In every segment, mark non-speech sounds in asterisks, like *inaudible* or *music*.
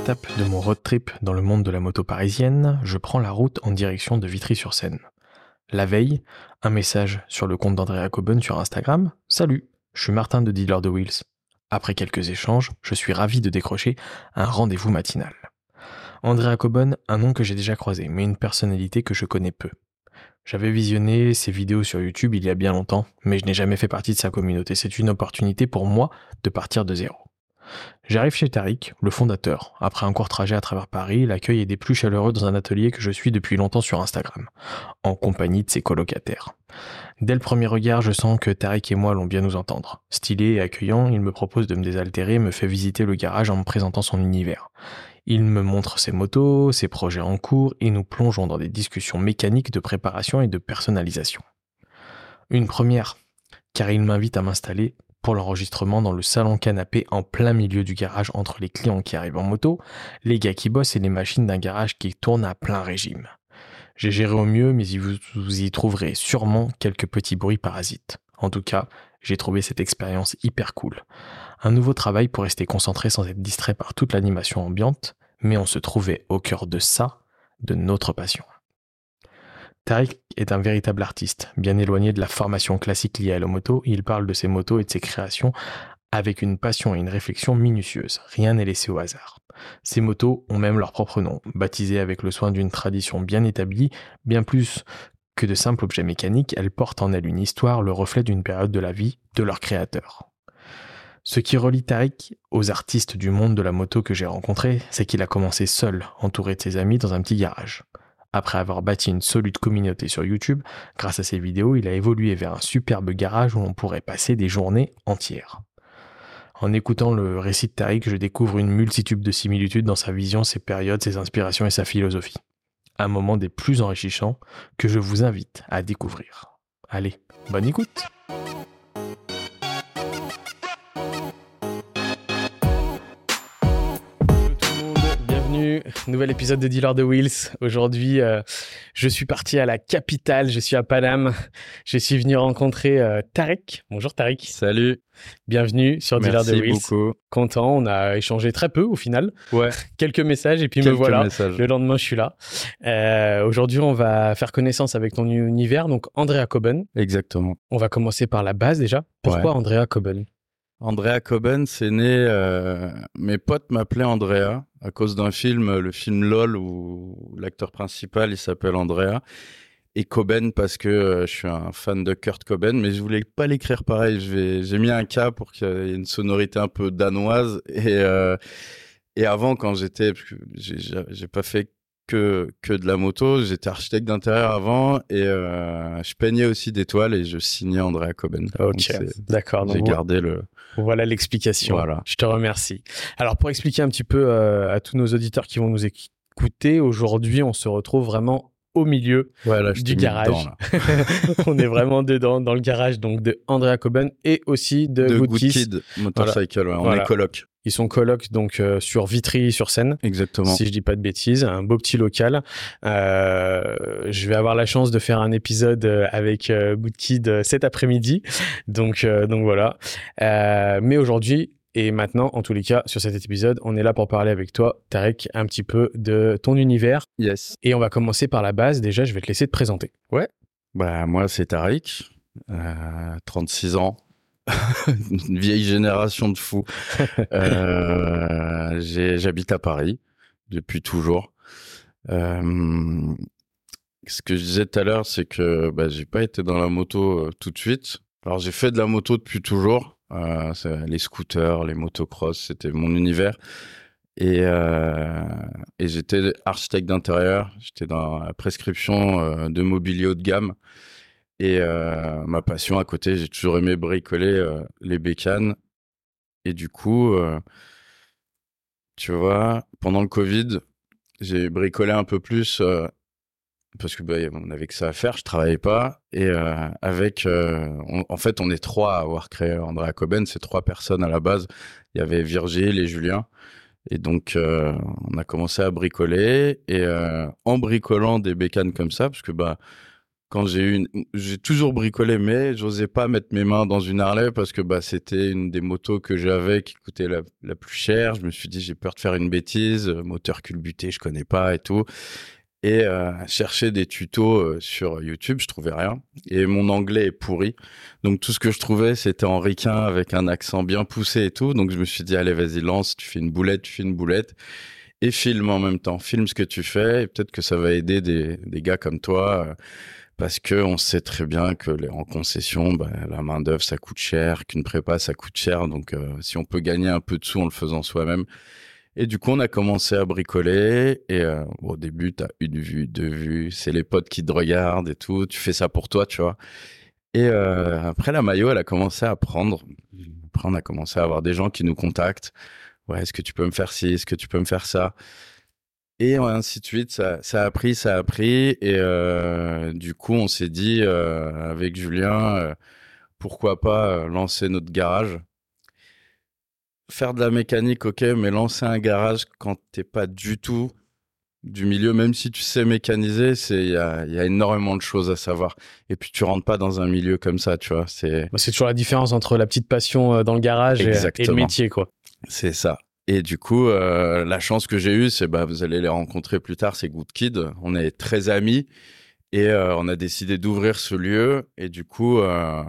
étape de mon road trip dans le monde de la moto parisienne, je prends la route en direction de Vitry-sur-Seine. La veille, un message sur le compte d'Andrea Coben sur Instagram. Salut, je suis Martin de Dealer de Wheels. Après quelques échanges, je suis ravi de décrocher un rendez-vous matinal. Andrea Coben, un nom que j'ai déjà croisé, mais une personnalité que je connais peu. J'avais visionné ses vidéos sur YouTube il y a bien longtemps, mais je n'ai jamais fait partie de sa communauté. C'est une opportunité pour moi de partir de zéro. J'arrive chez Tariq, le fondateur. Après un court trajet à travers Paris, l'accueil est des plus chaleureux dans un atelier que je suis depuis longtemps sur Instagram, en compagnie de ses colocataires. Dès le premier regard, je sens que Tariq et moi allons bien nous entendre. Stylé et accueillant, il me propose de me désaltérer et me fait visiter le garage en me présentant son univers. Il me montre ses motos, ses projets en cours et nous plongeons dans des discussions mécaniques de préparation et de personnalisation. Une première, car il m'invite à m'installer pour l'enregistrement dans le salon canapé en plein milieu du garage entre les clients qui arrivent en moto, les gars qui bossent et les machines d'un garage qui tourne à plein régime. J'ai géré au mieux, mais vous y trouverez sûrement quelques petits bruits parasites. En tout cas, j'ai trouvé cette expérience hyper cool. Un nouveau travail pour rester concentré sans être distrait par toute l'animation ambiante, mais on se trouvait au cœur de ça, de notre passion. Tariq est un véritable artiste, bien éloigné de la formation classique liée à la moto. Il parle de ses motos et de ses créations avec une passion et une réflexion minutieuse. Rien n'est laissé au hasard. Ces motos ont même leur propre nom, baptisées avec le soin d'une tradition bien établie, bien plus que de simples objets mécaniques, elles portent en elles une histoire, le reflet d'une période de la vie de leur créateur. Ce qui relie Tariq aux artistes du monde de la moto que j'ai rencontrés, c'est qu'il a commencé seul, entouré de ses amis dans un petit garage. Après avoir bâti une solide communauté sur YouTube, grâce à ses vidéos, il a évolué vers un superbe garage où l'on pourrait passer des journées entières. En écoutant le récit de Tariq, je découvre une multitude de similitudes dans sa vision, ses périodes, ses inspirations et sa philosophie. Un moment des plus enrichissants que je vous invite à découvrir. Allez, bonne écoute *laughs* nouvel épisode de Dealer de Wheels. Aujourd'hui, euh, je suis parti à la capitale, je suis à Paname. Je suis venu rencontrer euh, Tarek. Bonjour Tarek. Salut. Bienvenue sur Dealer de Wheels. beaucoup. Content, on a échangé très peu au final. Ouais. *laughs* Quelques messages et puis me voilà. Le lendemain, je suis là. Euh, aujourd'hui, on va faire connaissance avec ton univers, donc Andrea Coben. Exactement. On va commencer par la base déjà. Pourquoi Andrea Coben? Andrea Coben, c'est né. Euh, mes potes m'appelaient Andrea à cause d'un film, le film LOL, où l'acteur principal il s'appelle Andrea. Et Coben parce que euh, je suis un fan de Kurt Coben, mais je voulais pas l'écrire pareil. J'ai mis un K pour qu'il y ait une sonorité un peu danoise. Et, euh, et avant, quand j'étais, j'ai pas fait que, que de la moto. J'étais architecte d'intérieur avant et euh, je peignais aussi des toiles et je signais Andrea Coben. Ok, d'accord. J'ai gardé le. Voilà l'explication. Voilà. Je te remercie. Alors pour expliquer un petit peu euh, à tous nos auditeurs qui vont nous écouter, aujourd'hui on se retrouve vraiment au milieu du garage. *laughs* on est vraiment dedans, dans le garage donc de Andrea Coben et aussi de, de Good, Kid Motorcycle. On est coloc. Ils sont colocs donc euh, sur Vitry sur Seine. Exactement. Si je dis pas de bêtises, un beau petit local. Euh, je vais avoir la chance de faire un épisode euh, avec Good Kid cet après-midi. Donc donc voilà. mais aujourd'hui et maintenant, en tous les cas, sur cet épisode, on est là pour parler avec toi, Tarek, un petit peu de ton univers. Yes. Et on va commencer par la base. Déjà, je vais te laisser te présenter. Ouais. Bah moi, c'est Tarek, 36 ans, *laughs* une vieille génération de fous. *laughs* euh, J'habite à Paris depuis toujours. Euh, ce que je disais tout à l'heure, c'est que bah, j'ai pas été dans la moto euh, tout de suite. Alors j'ai fait de la moto depuis toujours. Euh, les scooters, les motocross, c'était mon univers. Et, euh, j'étais architecte d'intérieur. J'étais dans la prescription euh, de mobilier haut de gamme. Et ma passion à côté, j'ai toujours aimé bricoler les bécanes. Et du coup, tu vois, pendant le Covid, j'ai bricolé un peu plus parce que bah, on avait que ça à faire, je travaillais pas. Et avec, en fait, on est trois à avoir créé Andrea Coben, c'est trois personnes à la base. Il y avait Virgile et Julien. Et donc, on a commencé à bricoler. Et en bricolant des bécanes comme ça, parce que bah, quand j'ai eu j'ai toujours bricolé mais j'osais pas mettre mes mains dans une Harley parce que bah c'était une des motos que j'avais qui coûtait la, la, plus chère je me suis dit j'ai peur de faire une bêtise moteur culbuté je connais pas et tout et euh, chercher des tutos euh, sur YouTube, je trouvais rien. Et mon anglais est pourri, donc tout ce que je trouvais c'était en ricain avec un accent bien poussé et tout. Donc je me suis dit allez vas-y lance, tu fais une boulette, tu fais une boulette et filme en même temps, filme ce que tu fais et peut-être que ça va aider des, des gars comme toi. Euh, parce que on sait très bien que les, en concession, bah, la main d'œuvre ça coûte cher, qu'une prépa ça coûte cher. Donc euh, si on peut gagner un peu de sous en le faisant soi-même, et du coup, on a commencé à bricoler. Et euh, au début, tu as une vue, deux vues. C'est les potes qui te regardent et tout. Tu fais ça pour toi, tu vois. Et euh, après, la maillot, elle a commencé à prendre. Après, on a commencé à avoir des gens qui nous contactent. Ouais, est-ce que tu peux me faire ci? Est-ce que tu peux me faire ça? Et ainsi de suite. Ça, a pris, ça a pris. Et euh, du coup, on s'est dit avec Julien, pourquoi pas lancer notre garage faire de la mécanique, ok, mais lancer un garage quand t'es pas du tout du milieu, même si tu sais mécaniser, c'est il y a, y a, énormément de choses à savoir. Et puis tu rentres pas dans un milieu comme ça, tu vois. C'est bah, c'est toujours la différence entre la petite passion euh, dans le garage et, le métier, quoi. C'est ça. Et du coup, euh, la chance que j'ai eue, c'est bah vous allez les rencontrer plus tard, c'est Good Kid. On est très amis et euh, on a décidé d'ouvrir ce lieu. Et du coup, euh,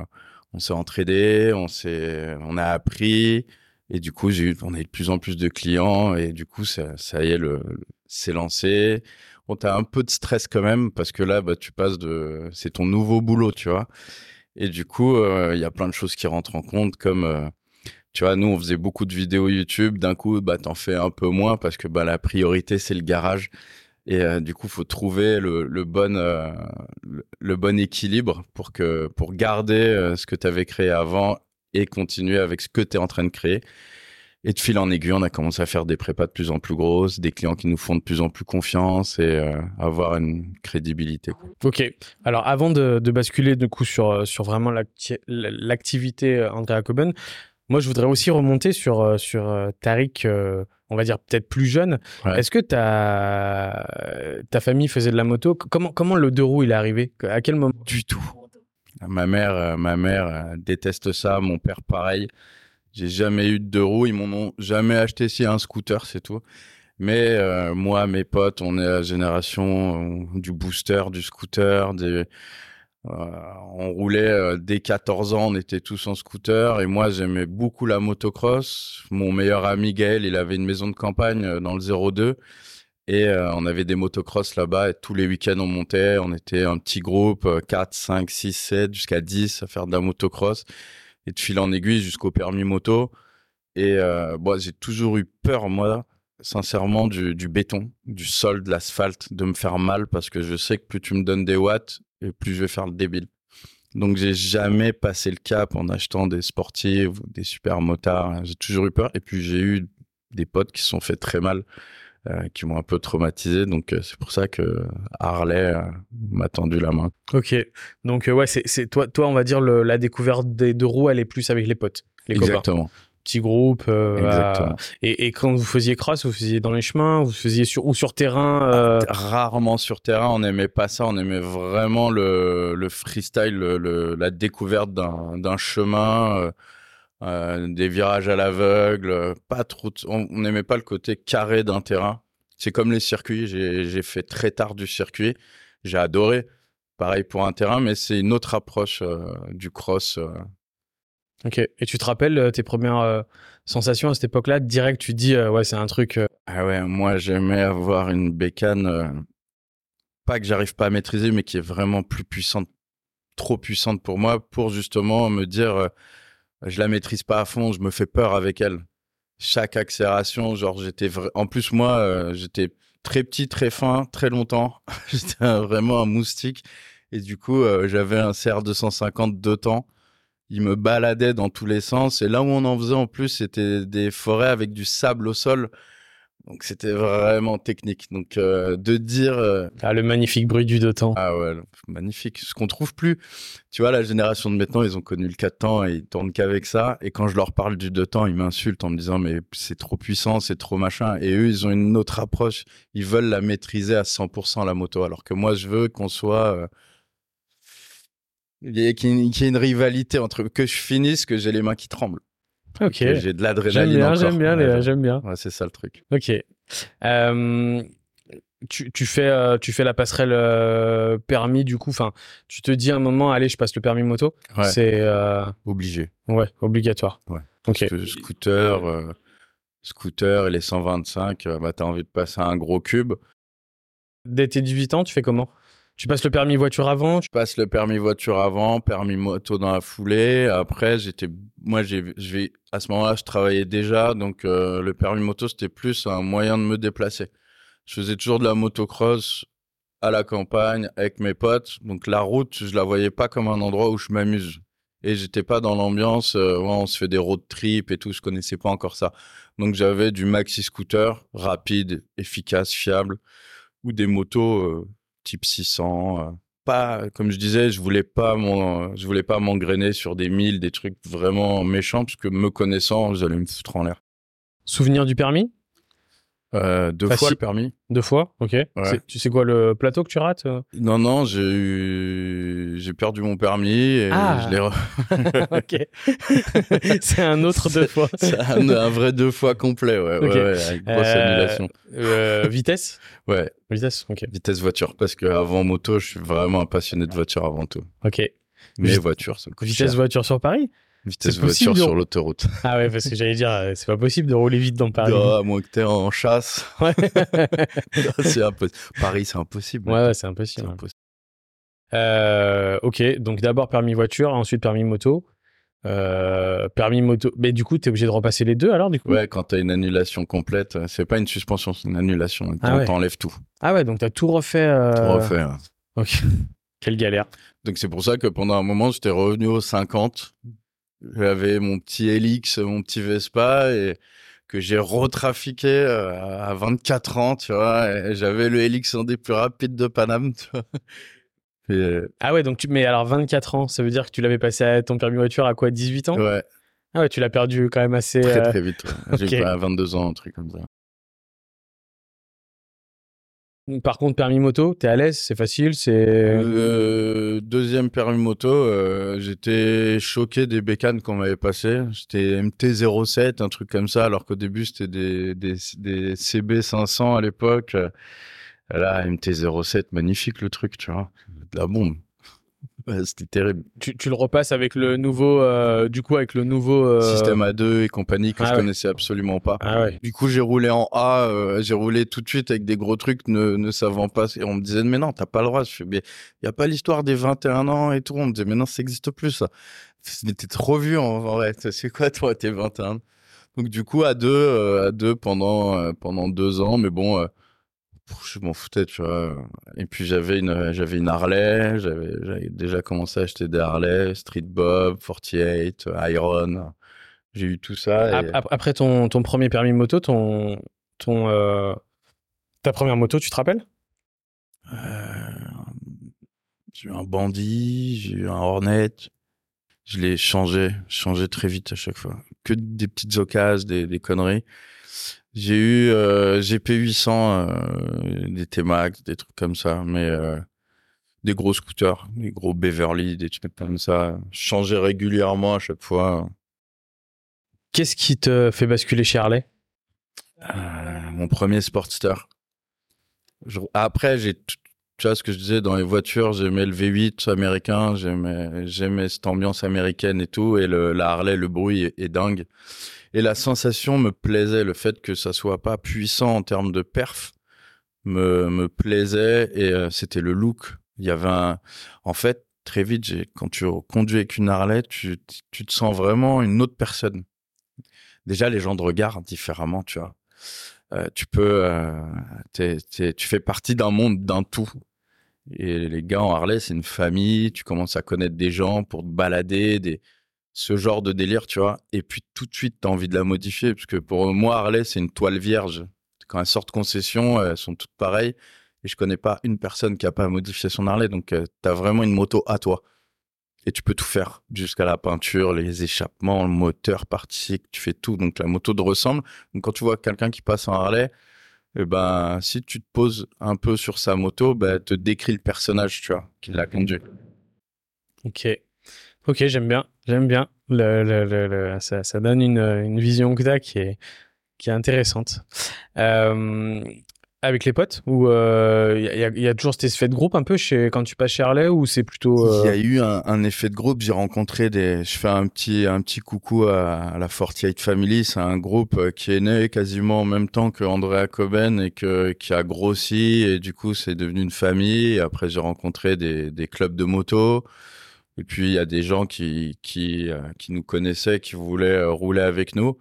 on s'est entraidé, on s'est, on a appris. Et du coup, on a eu de plus en plus de clients et du coup, ça, y est, le, c'est lancé. On t'a un peu de stress quand même parce que là, bah, tu passes de, c'est ton nouveau boulot, tu vois. Et du coup, euh, il y a plein de choses qui rentrent en compte comme, euh, tu vois, nous, on faisait beaucoup de vidéos YouTube. D'un coup, bah, t'en fais un peu moins parce que, bah, la priorité, c'est le garage. Et euh, du coup, faut trouver le, le bon, le, le, bon équilibre pour que, pour garder ce que tu avais créé avant et continuer avec ce que tu es en train de créer. Et de fil en aiguille, on a commencé à faire des prépas de plus en plus grosses, des clients qui nous font de plus en plus confiance et euh, avoir une crédibilité. Ok. Alors avant de, de, basculer du coup sur, euh, sur vraiment l'activité euh, Andrea Coben, moi je voudrais aussi remonter sur, sur Tariq, on va dire peut-être plus jeune. Ouais. Est-ce que ta, ta famille faisait de la moto? Comment, comment le deux roues il est arrivé? À quel moment? Du tout. Ma mère, euh, ma mère euh, déteste ça. Mon père, pareil. J'ai jamais eu de deux roues. Ils m'en ont jamais acheté si un scooter, c'est tout. Mais euh, moi, mes potes, on est la génération du booster, du scooter. Des, on roulait dès 14 ans, on était tous en scooter. Et moi, j'aimais beaucoup la motocross. Mon meilleur ami Gaël, il avait une maison de campagne dans le 02. Et euh, on avait des motocross là-bas et tous les week-ends on montait. On était un petit groupe, 4, 5, 6, 7, jusqu'à 10 à faire de la motocross. Et de fil en aiguille jusqu'au permis moto. Et euh, bon, j'ai toujours eu peur, moi, sincèrement, du, du béton, du sol, de l'asphalte, de me faire mal parce que je sais que plus tu me donnes des watts, et plus je vais faire le débile. Donc j'ai jamais passé le cap en achetant des sportives ou des super motards. J'ai toujours eu peur. Et puis j'ai eu des potes qui se sont fait très mal euh, qui m'ont un peu traumatisé. Donc euh, c'est pour ça que Harley euh, m'a tendu la main. Ok, donc ouais, c'est toi, toi, on va dire le, la découverte des deux roues, elle est plus avec les potes, les Exactement. Copains. Petit groupe. À... Et, et, quand vous faisiez cross, vous faisiez dans les chemins, vous faisiez sur ou sur terrain. Rarement sur terrain, on n'aimait pas ça. On aimait vraiment le, le freestyle, le, le, la découverte d'un chemin. Euh, des virages à l'aveugle, pas trop. On n'aimait pas le côté carré d'un terrain. C'est comme les circuits. J'ai fait très tard du circuit. J'ai adoré. Pareil pour un terrain, mais c'est une autre approche euh, du cross. Euh. Ok. Et tu te rappelles tes premières sensations à cette époque-là? Direct, tu dis ouais, c'est un truc. Ah ouais, moi j'aimais avoir une bécane, pas que j'arrive pas à maîtriser, mais qui est vraiment plus puissante, trop puissante pour moi, pour justement me dire je la maîtrise pas à fond, je me fais peur avec elle. Chaque accélération, genre j'étais en plus moi euh, j'étais très petit, très fin, très longtemps. *laughs* j'étais vraiment un moustique et du coup euh, j'avais un CR 250 de temps. Il me baladait dans tous les sens et là où on en faisait en plus c'était des forêts avec du sable au sol. Donc c'était vraiment technique. Donc euh, de dire euh... ah le magnifique bruit du deux temps. Ah ouais, magnifique. Ce qu'on trouve plus. Tu vois la génération de maintenant, ils ont connu le 4 temps et ils tournent qu'avec ça et quand je leur parle du deux temps, ils m'insultent en me disant mais c'est trop puissant, c'est trop machin et eux ils ont une autre approche, ils veulent la maîtriser à 100% la moto alors que moi je veux qu'on soit euh, Il y, a, qu'il y ait une rivalité entre que je finisse, que j'ai les mains qui tremblent. Ok. J'ai de J'aime l'adrénaline bien, encore. j'aime bien, Ouais, Léa, j'aime bien. ouais, c'est ça le truc. Ok. Euh, tu, tu fais, euh, tu fais la passerelle euh, permis, du coup. Enfin, tu te dis à un moment, allez, je passe le permis moto. Ouais. C'est euh, Obligé. ouais, obligatoire. Ouais. Ok. Scooter, scooter et les 125, euh, bah, t'as envie de passer un gros cube. Dès tes 18 ans, tu fais comment? Tu passes le permis voiture avant Je passe le permis voiture avant, permis moto dans la foulée. Après, j'étais, moi, j'ai, à ce moment-là, je travaillais déjà, donc euh, le permis moto c'était plus un moyen de me déplacer. Je faisais toujours de la motocross à la campagne avec mes potes, donc la route, je la voyais pas comme un endroit où je m'amuse. Et j'étais pas dans l'ambiance, euh, on se fait des road trips et tout, je connaissais pas encore ça. Donc j'avais du maxi scooter, rapide, efficace, fiable, ou des motos euh, type 600. euh, pas, comme je disais, je voulais pas m'en- je voulais pas m'engrainer sur des milles, des trucs vraiment méchants, parce que me connaissant, j'allais me foutre en l'air. Souvenir du permis? Euh, deux Facile. fois le permis. Deux fois Ok. C'est- Tu sais quoi, le plateau que tu rates euh? Non, non, j'ai eu, j'ai perdu mon permis et Ah. je l'ai. re- *laughs* Ok. *laughs* c'est un autre deux fois. C'est un, un vrai deux fois complet, ouais, ouais, Ok. ouais, avec grosse Euh, annulation. Euh, vitesse? Ouais, Vitesse Ok. vitesse voiture, parce que avant moto, je suis vraiment un passionné de voiture avant tout. Ok. Mais Vit- voiture, coûte Vitesse cher. voiture sur Paris? Vitesse voiture sur l'autoroute. *laughs* Ah ouais, parce que j'allais dire, euh, c'est pas possible de rouler vite dans Paris. Ah, à moins que t'es en chasse. *laughs* Ouais, *laughs* c'est impossible. Paris, c'est impossible. ouais, ouais, c'est impossible. impossible. Euh, ok, donc d'abord permis voiture, ensuite permis moto. Euh, permis moto. Mais du coup, t'es obligé de repasser les deux alors, du coup? Ouais, quand t'as une annulation complète, c'est pas une suspension, c'est une annulation. Ah ouais. T'enlèves tout. Ah ouais, donc t'as tout refait. euh, Tout refait. hein. Ok. Quelle galère. Donc c'est pour ça que pendant un moment, j'étais revenu aux 50. J'avais mon petit Helix, mon petit Vespa et que j'ai retrafiqué euh, à 24 ans, tu vois. J'avais le Helix un des plus rapides de Paname, tu vois. Et, Ah ouais, donc tu. Mais alors 24 ans, ça veut dire que tu l'avais passé à ton permis voiture à quoi 18 ans? Ouais, Ah ouais, tu l'as perdu quand même assez. très euh, très vite. ouais. *laughs* J'ai pas 22 ans, un truc comme ça. Par contre, permis moto, t'es à l'aise, c'est facile, c'est. Euh, deuxième permis moto, euh, j'étais choqué des bécanes qu'on m'avait passées. J'étais MT-07, un truc comme ça, alors qu'au début c'était des, des, des CB500 à l'époque. Là, MT-07, magnifique le truc, tu vois. De la bombe. Ouais, c'était terrible. Tu, tu le repasses avec le nouveau. euh, du coup, avec le nouveau. euh, Système A2 et compagnie que ah je ouais. connaissais absolument pas. Ah ouais. Du coup, j'ai roulé en A, euh, j'ai roulé tout de suite avec des gros trucs, ne, ne savant pas. Et on me disait, mais non, t'as pas le droit. Je fais, mais y a pas l'histoire des 21 ans et tout. On me disait, mais non, ça existe plus, ça. C'était trop vieux, en vrai. C'est quoi, toi, tes 21 ans Donc, du coup, à deux, euh, à deux pendant, pendant deux ans, mais bon, je m'en foutais, tu vois. Et puis, j'avais une, j'avais une Harley, j'avais, déjà commencé à acheter des Harley, Street Bob, 48, Iron. J'ai eu tout ça. et- Après ton, ton premier permis moto, ton, ton, euh, ta première moto, tu te rappelles? Euh, j'ai eu un bandit, j'ai eu un Hornet. Je l'ai changé, changé très vite à chaque fois. Que des petites occasions, des, des conneries. J'ai eu euh, GP800, euh, des T-Max, des trucs comme ça, mais euh, des gros scooters, des gros Beverly, des trucs comme ça. Je changeais régulièrement à chaque fois. Qu'est-ce qui te fait basculer chez Harley? Mon premier Sportster. Je- Après, j'ai, t- tu vois ce que je disais dans les voitures, j'aimais le V8 américain, j'aimais, j'aimais cette ambiance américaine et tout, et le, la Harley, le bruit est, est dingue. Et la sensation me plaisait, le fait que ça soit pas puissant en termes de perf me, me plaisait, et euh, c'était le look. Il y avait un, en fait, très vite, quand tu conduis avec une Harley, tu, tu te sens vraiment une autre personne. Déjà, les gens te regardent différemment, tu vois. Euh, tu peux, euh, tu fais partie d'un monde, d'un tout. Et les gars en Harley, c'est une famille. Tu commences à connaître des gens pour te balader, des, ce genre de délire, tu vois. Et puis tout de suite, t'as envie de la modifier, parce que pour moi, Harley, c'est une toile vierge. Quand elles sortent concession, elles sont toutes pareilles. Et je connais pas une personne qui a pas modifié son Harley. Donc, euh, t'as vraiment une moto à toi. Et tu peux tout faire, jusqu'à la peinture, les échappements, le moteur, partie, tu fais tout. Donc la moto te ressemble. Donc quand tu vois quelqu'un qui passe en Harley, eh ben, si tu te poses un peu sur sa moto, ben, te décrit le personnage, tu vois, qui l'a conduit. Ok. Ok, j'aime bien. J'aime bien. Le, le, le, le- ça, ça donne une, une vision que tu qui est, qui est intéressante. Euh, avec les potes Ou il y, a, y a toujours cet effet de groupe un peu chez, quand tu passes chez Harley ou c'est plutôt. Il y euh, a eu un, un effet de groupe. J'ai rencontré des. Je fais un petit un petit coucou à, à la 48 Family. C'est un groupe euh, qui est né quasiment en même temps que Andrea Coben et que qui a grossi et du coup c'est devenu une famille. Après j'ai rencontré des des clubs de moto. Et puis il y a des gens qui qui euh, qui nous connaissaient, qui voulaient euh, rouler avec nous.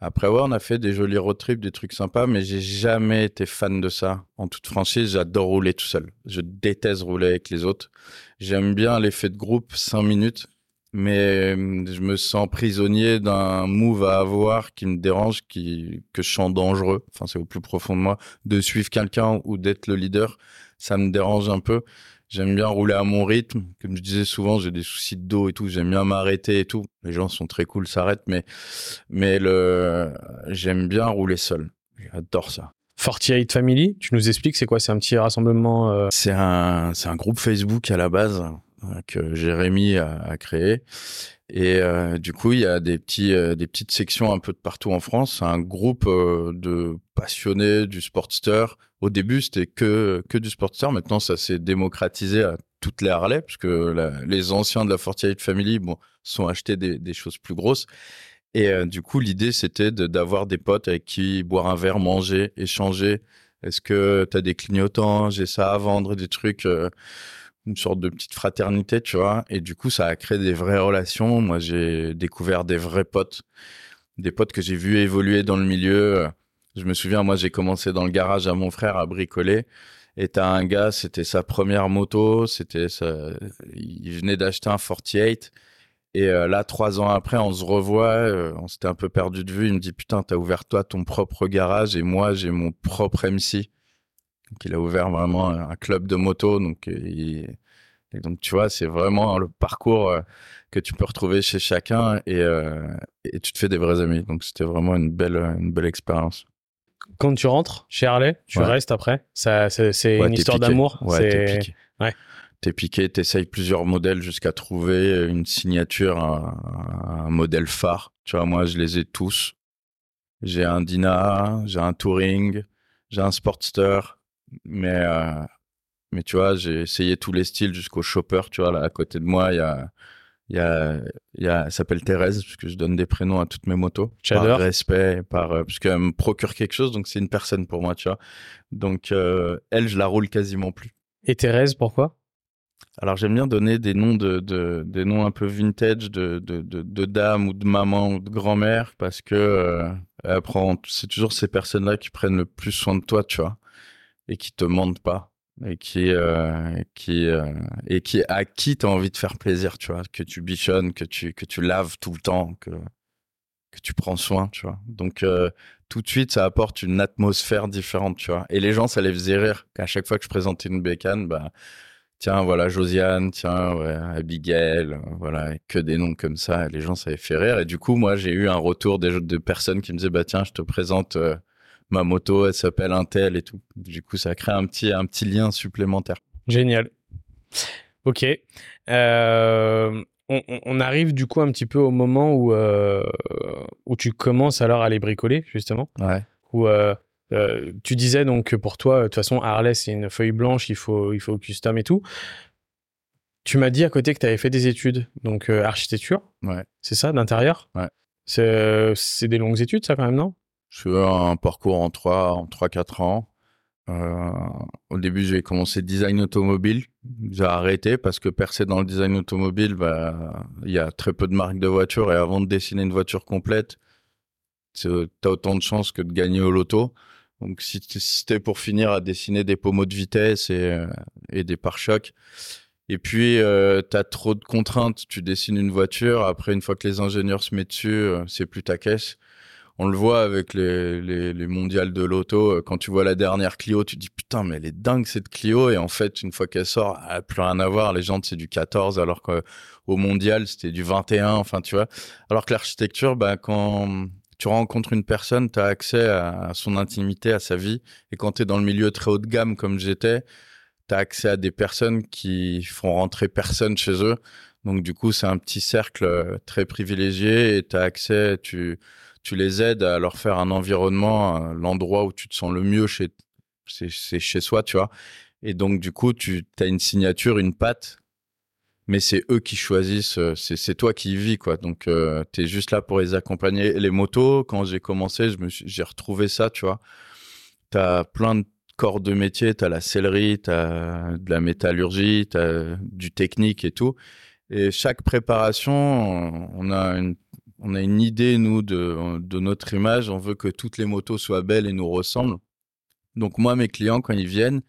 Après ouais, on a fait des jolis road trips, des trucs sympas, mais j'ai jamais été fan de ça. En toute franchise, j'adore rouler tout seul. Je déteste rouler avec les autres. J'aime bien l'effet de groupe, cinq minutes, mais hum, je me sens prisonnier d'un move à avoir qui me dérange, qui que je sens dangereux. Enfin, c'est au plus profond de moi de suivre quelqu'un ou d'être le leader. Ça me dérange un peu. J'aime bien rouler à mon rythme. Comme je disais souvent, j'ai des soucis de dos et tout. J'aime bien m'arrêter et tout. Les gens sont très cool, s'arrêtent, mais mais le j'aime bien rouler seul. J'adore ça. 48 Family, tu nous expliques c'est quoi? C'est un petit rassemblement euh, C'est un, c'est un groupe Facebook à la base que Jérémy a, créé. Et euh, du coup, il y a des petits, euh, des petites sections un peu de partout en France. Un groupe euh, de passionnés du Sportster. Au début, c'était que que du Sportster. Maintenant, ça s'est démocratisé à toutes les Harley, puisque les anciens de la 48 Family, bon, sont achetés des, des choses plus grosses. Et du coup, l'idée, c'était d'avoir des potes avec qui boire un verre, manger, échanger. Est-ce que tu as des clignotants? J'ai ça à vendre, des trucs, une sorte de petite fraternité, tu vois. Et du coup, ça a créé des vraies relations. Moi, j'ai découvert des vrais potes, des potes que j'ai vus évoluer dans le milieu. Je me souviens, moi, j'ai commencé dans le garage à mon frère à bricoler. Et t'as un gars, c'était sa première moto, c'était sa... il venait d'acheter un 48. Et euh, là, trois ans après, on se revoit, euh, on s'était un peu perdu de vue. Il me dit putain, t'as ouvert toi ton propre garage et moi j'ai mon propre MC. Donc il a ouvert vraiment un club de moto. Donc euh, il- et donc tu vois, c'est vraiment le parcours euh, que tu peux retrouver chez chacun et, euh, et tu te fais des vrais amis. Donc c'était vraiment une belle une belle expérience. Quand tu rentres chez Harley, tu Ouais. restes après? Ça, c'est Ouais, une histoire d'amour? Ouais, t'es piqué. Ouais. T'es piqué, t'essayes plusieurs modèles jusqu'à trouver une signature, un, un modèle phare. Tu vois, moi, je les ai tous. J'ai un Dyna, j'ai un Touring, j'ai un Sportster, mais euh, mais tu vois, j'ai essayé tous les styles jusqu'au Chopper. Tu vois, là à côté de moi, il y a il y a il y a elle s'appelle Thérèse parce que je donne des prénoms à toutes mes motos J'adore. par respect par euh, parce qu'elle me procure quelque chose donc c'est une personne pour moi tu vois donc euh, elle je la roule quasiment plus Et Thérèse, pourquoi? Alors j'aime bien donner des noms de, de des noms un peu vintage de de de, de dames ou de maman ou de grand-mère parce que euh, elle prend c'est toujours ces personnes-là qui prennent le plus soin de toi, tu vois, et qui te mentent pas et qui euh, qui euh, et qui à qui t'as envie de faire plaisir, tu vois, que tu bichonnes, que tu que tu laves tout le temps, que que tu prends soin, tu vois. Donc euh, tout de suite ça apporte une atmosphère différente, tu vois. Et les gens ça les faisait rire qu'à chaque fois que je présentais une bécane, bah tiens, voilà, Josiane, tiens, Abigail, voilà, que des noms comme ça. Et les gens, ça les fait rire. Et du coup, moi, j'ai eu un retour des de personnes qui me disaient, bah, tiens, je te présente euh, ma moto, elle s'appelle Intel et tout. Du coup, ça crée un petit, un petit lien supplémentaire. Génial. Ok. Euh, on, arrive du coup un petit peu au moment où, euh, où tu commences alors à les bricoler, justement. Ouais. Où euh, tu disais donc que pour toi, de toute façon, Harley, c'est une feuille blanche, il faut, il faut custom et tout. Tu m'as dit à côté que tu avais fait des études, donc architecture, Ouais. c'est ça, d'intérieur Ouais. C'est c'est des longues études, ça, quand même, non? Je fais un parcours en trois, en trois, quatre ans. Euh, au début, j'ai commencé design automobile. J'ai arrêté parce que percer dans le design automobile, bah, il y a très peu de marques de voitures et avant de dessiner une voiture complète, tu as autant de chances que de gagner au loto. Donc, si c'était pour finir à dessiner des pommeaux de vitesse et, euh, et des pare-chocs, et puis euh, tu as trop de contraintes, tu dessines une voiture, après une fois que les ingénieurs se mettent dessus, euh, c'est plus ta caisse. On le voit avec les, les, les mondiales de l'auto. euh, Quand tu vois la dernière Clio, tu te dis putain, mais elle est dingue cette Clio. Et en fait, une fois qu'elle sort, elle a plus rien à voir. Les jantes, c'est du 14, alors qu'au mondial, c'était du 21. Enfin, tu vois. Alors que l'architecture, bah, quand tu rencontres une personne, tu as accès à, à son intimité, à sa vie. Et quand tu es dans le milieu très haut de gamme comme j'étais, tu as accès à des personnes qui font rentrer personne chez eux. Donc du coup, c'est un petit cercle euh, très privilégié et tu as accès, tu, tu les aides à leur faire un environnement, l'endroit où tu te sens le mieux chez, c'est, chez soi, tu vois. Et donc du coup, tu as une signature, une patte, mais c'est eux qui choisissent, euh, c'est, toi qui y vis, quoi. Donc euh, tu es juste là pour les accompagner. les motos, quand j'ai commencé, j'ai retrouvé ça, tu vois. Tu as plein de corps de métier, tu as la sellerie, tu as de la métallurgie, tu as du technique et tout. Et chaque préparation, on a une, on a une idée, nous, de, notre image. On veut que toutes les motos soient belles et nous ressemblent. Donc, moi, mes clients, quand ils viennent,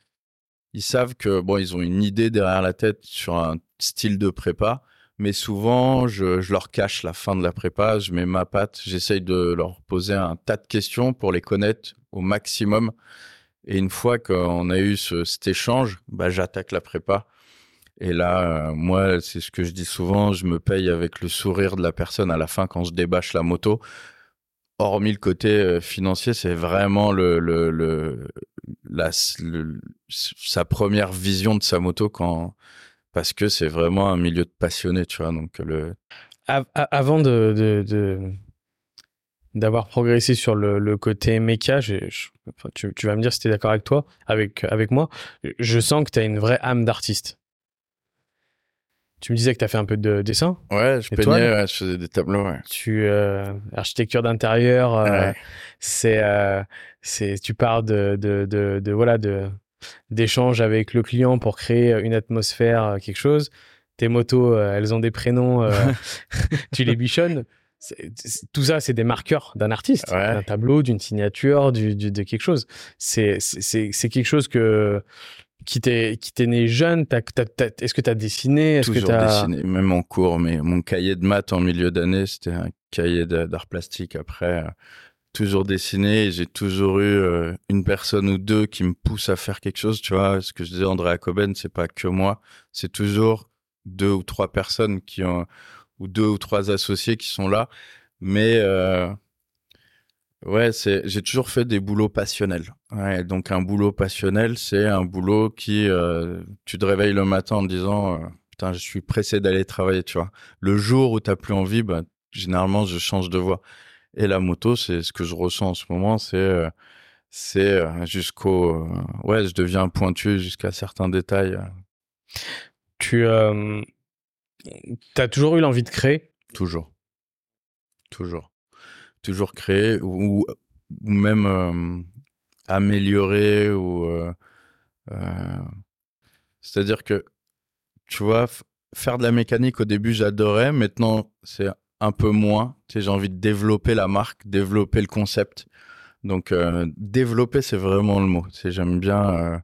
ils savent que, bon, ils ont une idée derrière la tête sur un style de prépa. Mais souvent, je, je leur cache la fin de la prépa, je mets ma patte, j'essaye de leur poser un tas de questions pour les connaître au maximum. Et une fois qu'on a eu ce, cet échange, bah, j'attaque la prépa et là, euh, moi, c'est ce que je dis souvent, je me paye avec le sourire de la personne à la fin quand je débâche la moto. Hormis le côté euh, financier, c'est vraiment le, le, le, sa première vision de sa moto quand parce que c'est vraiment un milieu de passionnés, tu vois. Donc le avant de, de, d'avoir progressé sur le, le côté méca, tu, vas me dire si tu es d'accord avec toi, avec, avec moi, je sens que tu as une vraie âme d'artiste. Tu me disais que tu as fait un peu de dessin. Ouais, je peignais, je faisais des tableaux. Ouais. Tu euh, architecture d'intérieur, euh, c'est euh, c'est tu pars de de, de, de voilà de d'échanges avec le client pour créer une atmosphère, quelque chose. Tes motos, elles ont des prénoms, *laughs* *laughs* tu les bichonnes. tout ça, c'est des marqueurs d'un artiste, d'un tableau, d'une signature, du, du, de quelque chose. C'est c'est quelque chose que qui t'est qui t'est né jeune est-ce que tu as dessiné? Est-ce toujours que dessiné même en cours mais mon cahier de maths en milieu d'année c'était un cahier d'art plastique. Après euh, toujours dessiné j'ai toujours eu euh, une personne ou deux qui me poussent à faire quelque chose tu vois. Ce que je disais André Coben c'est pas que moi. C'est toujours deux ou trois personnes qui ont ou deux ou trois associés qui sont là. Mais euh, Ouais, c'est j'ai toujours fait des boulots passionnels. Ouais, donc un boulot passionnel, c'est un boulot qui euh, tu te réveilles le matin en disant euh, putain, je suis pressé d'aller travailler, tu vois. Le jour où tu plus envie, bah, généralement je change de voie. Et la moto, c'est ce que je ressens en ce moment, c'est euh, c'est jusqu'au ouais, je deviens pointu jusqu'à certains détails. Tu as toujours eu l'envie de créer? Toujours. Toujours toujours créer ou, même euh, améliorer ou euh, euh, c'est-à-dire que tu vois faire de la mécanique au début j'adorais. Maintenant c'est un peu moins. J'ai envie de développer la marque développer le concept. Donc développer c'est vraiment le mot. C'est j'aime bien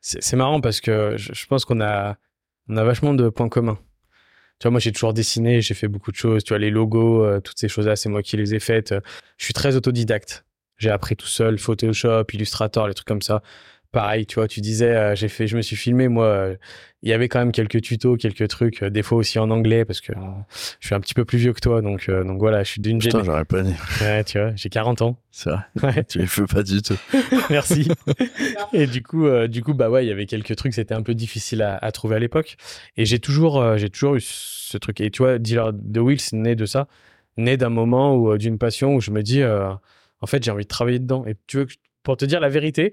c'est marrant parce que je, je pense qu'on a on a vachement de points communs tu vois, moi, j'ai toujours dessiné, j'ai fait beaucoup de choses. Tu vois, les logos, euh, toutes ces choses-là, c'est moi qui les ai faites. Je suis très autodidacte. J'ai appris tout seul, Photoshop, Illustrator, les trucs comme ça pareil, tu vois, tu disais, euh, j'ai fait, je me suis filmé, moi, euh, il y avait quand même quelques tutos, quelques trucs, euh, des fois aussi en anglais, parce que je suis un petit peu plus vieux que toi, donc, donc voilà, je suis d'une Putain, j'aurais pas dit. Ouais, tu vois, j'ai 40 ans. C'est vrai. *laughs* Ouais. tu les fais pas du tout. *laughs* Merci. Et du coup, du coup, bah ouais, il y avait quelques trucs, c'était un peu difficile à, à trouver à l'époque. Et j'ai toujours, j'ai toujours eu ce truc. Et tu vois, Dealer de Wheels né de ça, né d'un moment ou d'une passion où je me dis, en fait, j'ai envie de travailler dedans. Et tu veux, pour te dire la vérité,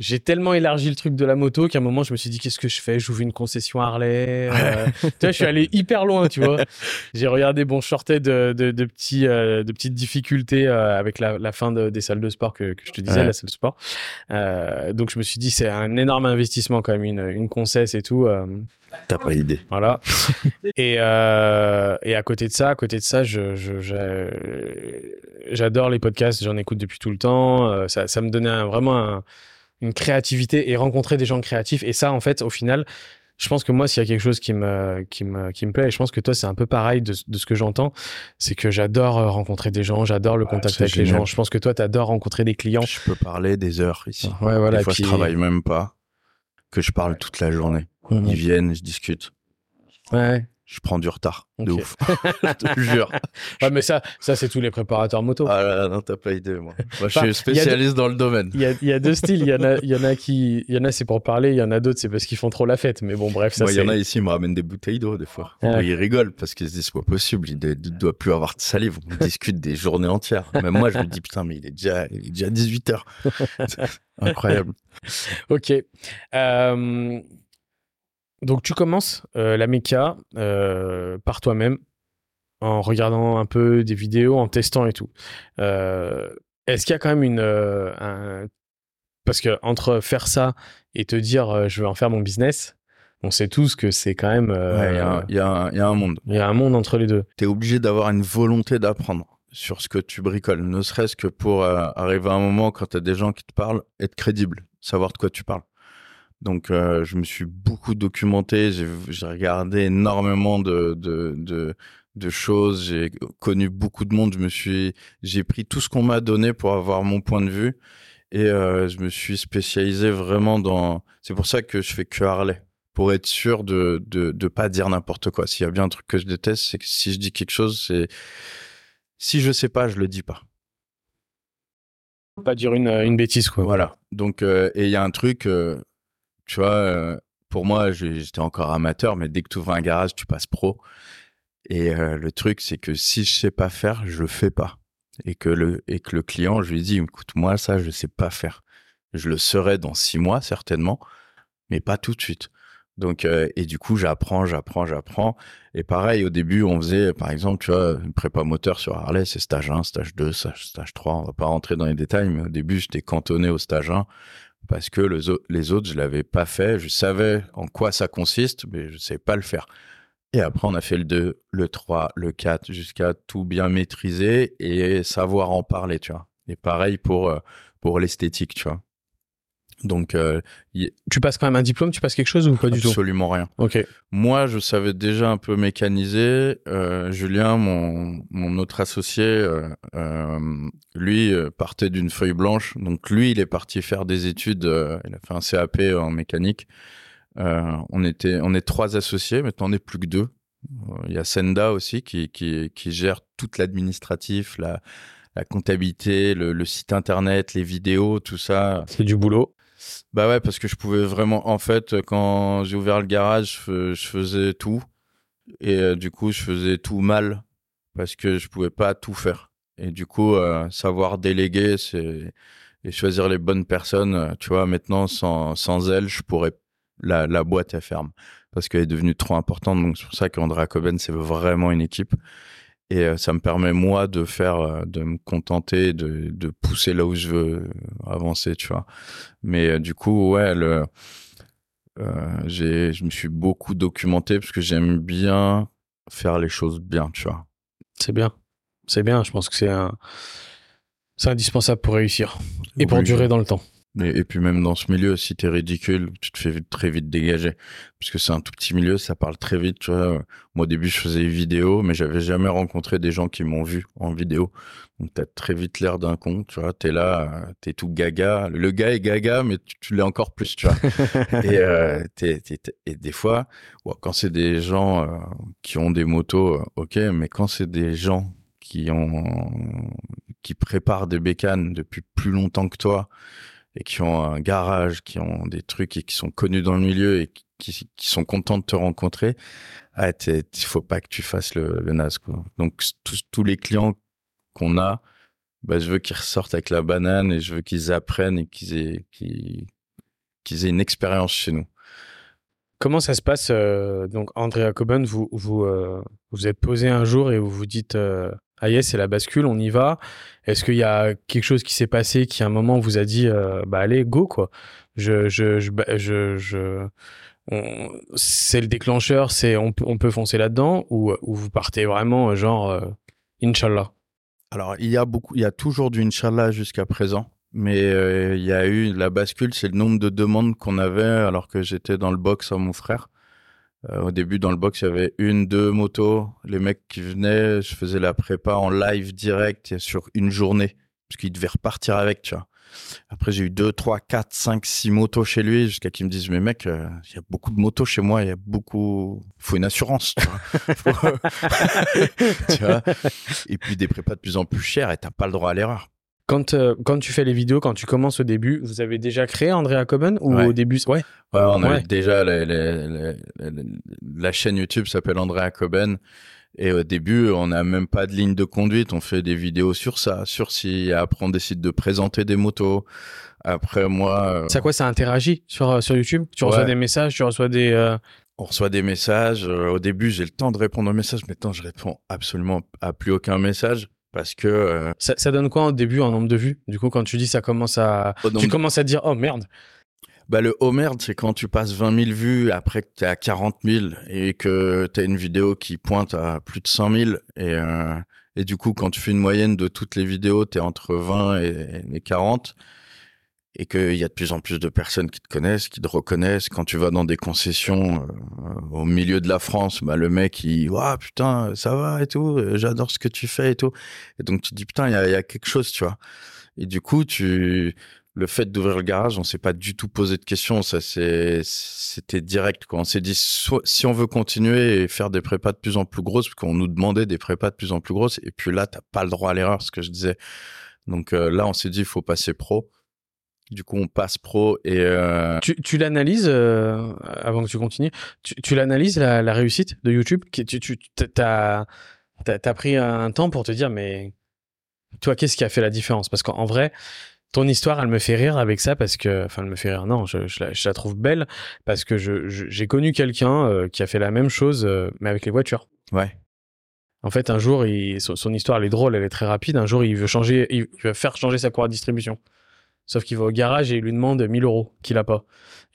j'ai tellement élargi le truc de la moto qu'à un moment je me suis dit qu'est-ce que je fais? J'ouvre une concession Harley euh, tu vois je suis allé *laughs* hyper loin tu vois. J'ai regardé bon je sortais de, de, de petits euh, de petites difficultés euh, avec la, la fin de, des salles de sport que, que je te disais la salle de sport. Donc je me suis dit c'est un énorme investissement quand même une, une concesse et tout t'as pas idée voilà. Et et à côté de ça à côté de ça je, je, j'adore les podcasts j'en écoute depuis tout le temps ça, ça me donnait un, vraiment un une créativité et rencontrer des gens créatifs. Et ça, en fait, au final, je pense que moi, s'il y a quelque chose qui me, qui me, qui me plaît, et je pense que toi, c'est un peu pareil de, de ce que j'entends, c'est que j'adore euh, rencontrer des gens, j'adore le contact avec les gens. Je pense que toi, tu adores rencontrer des clients. Je peux parler des heures ici. Ouais, voilà. Des fois, je travaille même pas, que je parle toute la journée. Ils viennent, je discute. Ouais. Je prends du retard. De ouf. *laughs* je te *laughs* jure. Ouais, mais ça, ça c'est tous les préparateurs moto. Ah là là, non, t'as pas idée, moi. Moi, je suis spécialiste dans le domaine. Il y a, il y a deux *laughs* styles. Il y en a, il y en a qui, il y en a c'est pour parler. Il y en a d'autres c'est parce qu'ils font trop la fête. Mais bon, bref, ça Moi, il y en a ici, ils me ramènent des bouteilles d'eau, des fois. Ah. Ils rigolent parce qu'ils se disent, c'est pas possible, il ne doit plus avoir de salive. On discute des journées entières. Même moi, je me dis, putain, mais il est déjà, il est déjà 18 heures. Incroyable. Ok. Euh, donc tu commences euh, la méca euh, par toi-même en regardant un peu des vidéos, en testant et tout. Euh, Est-ce qu'il y a quand même une un- parce que entre faire ça et te dire je vais en faire mon business, on sait tous que c'est quand même euh, Ouais, Il y a un- il y, a un- il y a un monde. il y a un monde entre les deux. tu es obligé d'avoir une volonté d'apprendre sur ce que tu bricoles, ne serait-ce que pour arriver à un moment quand tu as des gens qui te parlent, être crédible, savoir de quoi tu parles. Donc, euh, je me suis beaucoup documenté, j'ai regardé énormément de, de, de, de choses, j'ai connu beaucoup de monde, je me suis, j'ai pris tout ce qu'on m'a donné pour avoir mon point de vue et euh, je me suis spécialisé vraiment dans. C'est pour ça que je fais que Harley pour être sûr de de de pas dire n'importe quoi. S'il y a bien un truc que je déteste, c'est que si je dis quelque chose, c'est si je sais pas, je le dis pas. Pas dire une, une bêtise quoi. Voilà. Donc euh, et il y a un truc, euh, tu vois, euh, pour moi, j'étais encore amateur, mais dès que tu ouvres un garage, tu passes pro. Et euh, le truc, c'est que si je sais pas faire, je le fais pas. Et que le client, je lui dis, écoute, moi ça, je sais pas faire. Je le serai dans six mois certainement, mais pas tout de suite. Donc euh, et du coup, j'apprends, j'apprends, j'apprends. Et pareil, au début, on faisait, par exemple, tu vois, une prépa moteur sur Harley, c'est stage 1, stage 2, stage, stage 3. On va pas rentrer dans les détails, mais au début, j'étais cantonné au stage 1 parce que les, au- les autres, je l'avais pas fait. Je savais en quoi ça consiste, mais je savais pas le faire. Et après, on a fait le 2, le 3, le 4, jusqu'à tout bien maîtriser et savoir en parler, tu vois. Et pareil pour, euh, pour l'esthétique, tu vois. Donc, euh, Tu passes quand même un diplôme, tu passes quelque chose ou pas du tout? Absolument rien. Ok. Moi, je savais déjà un peu mécaniser. Euh, Julien, mon, mon autre associé, euh, euh, lui euh, partait d'une feuille blanche. Donc lui, il est parti faire des études. euh, il a fait un CAP en mécanique. Euh, on était, on est trois associés. Maintenant, on n'est plus que deux. Il y a Senda aussi qui, qui, qui gère toute l'administratif, la, la comptabilité, le, le site internet, les vidéos, tout ça. C'est du boulot. Bah ouais, parce que je pouvais vraiment. En fait, quand j'ai ouvert le garage, je, fais- je faisais tout. Et euh, du coup, je faisais tout mal parce que je pouvais pas tout faire. Et du coup, euh, savoir déléguer et choisir les bonnes personnes. euh, Tu vois, maintenant, sans, sans elles, je pourrais. La, la boîte, elle ferme parce qu'elle est devenue trop importante. Donc, c'est pour ça qu'Andrea Coben, c'est vraiment une équipe. Et euh, ça me permet, moi, de faire, euh, de me contenter, de, de pousser là où je veux avancer, tu vois. Mais euh, du coup, ouais, le, euh, j'ai, je me suis beaucoup documenté parce que j'aime bien faire les choses bien, tu vois. C'est bien. C'est bien. Je pense que c'est un, c'est indispensable pour réussir et pour durer dans le temps. Et, et puis même dans ce milieu, si t'es ridicule, tu te fais vite- très vite dégager. Parce que c'est un tout petit milieu, ça parle très vite, tu vois. Moi, au début, je faisais des vidéos, mais j'avais jamais rencontré des gens qui m'ont vu en vidéo. Donc, t'as très vite l'air d'un con, tu vois. T'es là, t'es tout gaga. Le gars est gaga, mais tu, tu l'es encore plus, tu vois. *laughs* et, euh, t'es- t'es- t'es- et des fois, ouais, quand c'est des gens euh, qui ont des motos, euh, ok, mais quand c'est des gens qui ont qui préparent des bécanes depuis plus longtemps que toi et qui ont un garage, qui ont des trucs et qui sont connus dans le milieu et qui, sont contents de te rencontrer, ah, il faut pas que tu fasses le, le. Donc, tous, les clients qu'on a, bah, je veux qu'ils ressortent avec la banane et je veux qu'ils apprennent et qu'ils aient, qu'ils aient une expérience chez nous. Comment ça se passe euh, Donc, Andrea Coben, vous vous euh, vous êtes posé un jour et vous vous dites euh, ah yes, c'est la bascule, on y va. Est-ce qu'il y a quelque chose qui s'est passé qui à un moment vous a dit euh, bah allez go quoi? Bah, c'est le déclencheur, c'est on peut on peut foncer là-dedans ou ou vous partez vraiment euh, genre euh, Inch'Allah? Alors, il y a beaucoup, il y a toujours du Inch'Allah jusqu'à présent. Mais euh, il y a eu la bascule, c'est le nombre de demandes qu'on avait alors que j'étais dans le box à mon frère. Euh, au début, dans le box, il y avait une, deux motos. Les mecs qui venaient, je faisais la prépa en live direct sur une journée, parce qu'ils devaient repartir avec, tu vois. Après, j'ai eu 2, 3, 4, 5, 6 motos chez lui jusqu'à qu'il me dise, mais mec, euh, il y a beaucoup de motos chez moi, il y a beaucoup, faut une assurance, tu vois. *laughs* *laughs* Tu vois Et puis des prépas de plus en plus chers et t'as pas le droit à l'erreur. Quand, euh, quand tu fais les vidéos, quand tu commences au début, vous avez déjà créé Andrea Coben ou Ouais. au début Ouais. Ouais, on a déjà la, chaîne YouTube s'appelle Andrea Coben. Et au début, on n'a même pas de ligne de conduite. On fait des vidéos sur ça, sur ci. Après, on décide de présenter des motos. Après, moi, euh, C'est à quoi ça interagit sur, euh, sur YouTube? Tu reçois Ouais. des messages, tu reçois des. euh, on reçoit des messages. Au début, j'ai le temps de répondre aux messages. Maintenant, je réponds absolument à plus aucun message parce que euh, Ça, ça donne quoi au début en nombre de vues? Du coup, quand tu dis ça commence à. Tu commences à dire, oh merde. Bah, le oh merde, c'est quand tu passes 20 000 vues après que t'es à 40 000 et que t'as une vidéo qui pointe à plus de 100 000 et, euh, et du coup, quand tu fais une moyenne de toutes les vidéos, t'es entre 20 et, et 40 et qu'il y a de plus en plus de personnes qui te connaissent, qui te reconnaissent. Quand tu vas dans des concessions euh, au milieu de la France, bah, le mec, il, waouh, putain, ça va et tout, euh, j'adore ce que tu fais et tout. Et donc, tu te dis, putain, il y a, y a quelque chose, tu vois. Et du coup, tu, le fait d'ouvrir le garage, on s'est pas du tout posé de questions. Ça, c'était direct, quoi. On s'est dit, si on veut continuer et faire des prépas de plus en plus grosses, parce qu'on nous demandait des prépas de plus en plus grosses, et puis là, t'as pas le droit à l'erreur, ce que je disais. Donc euh, là, on s'est dit, il faut passer pro. Du coup, on passe pro et euh, Tu, tu l'analyses, euh, avant que tu continues, tu, tu l'analyses la, la réussite de YouTube Tu, tu t'as, t'as, t'as pris un temps pour te dire, mais toi, qu'est-ce qui a fait la différence? Parce qu'en en vrai, ton histoire, elle me fait rire avec ça parce que, enfin, elle me fait rire, non, je, je, la, je la trouve belle parce que je, j'ai connu quelqu'un euh, qui a fait la même chose, mais avec les voitures. ouais, En fait, un jour, il, son, son histoire, elle est drôle, elle est très rapide. Un jour, il veut changer, il, il va faire changer sa cour à distribution. Sauf qu'il va au garage et il lui demande 1000 euros qu'il a pas.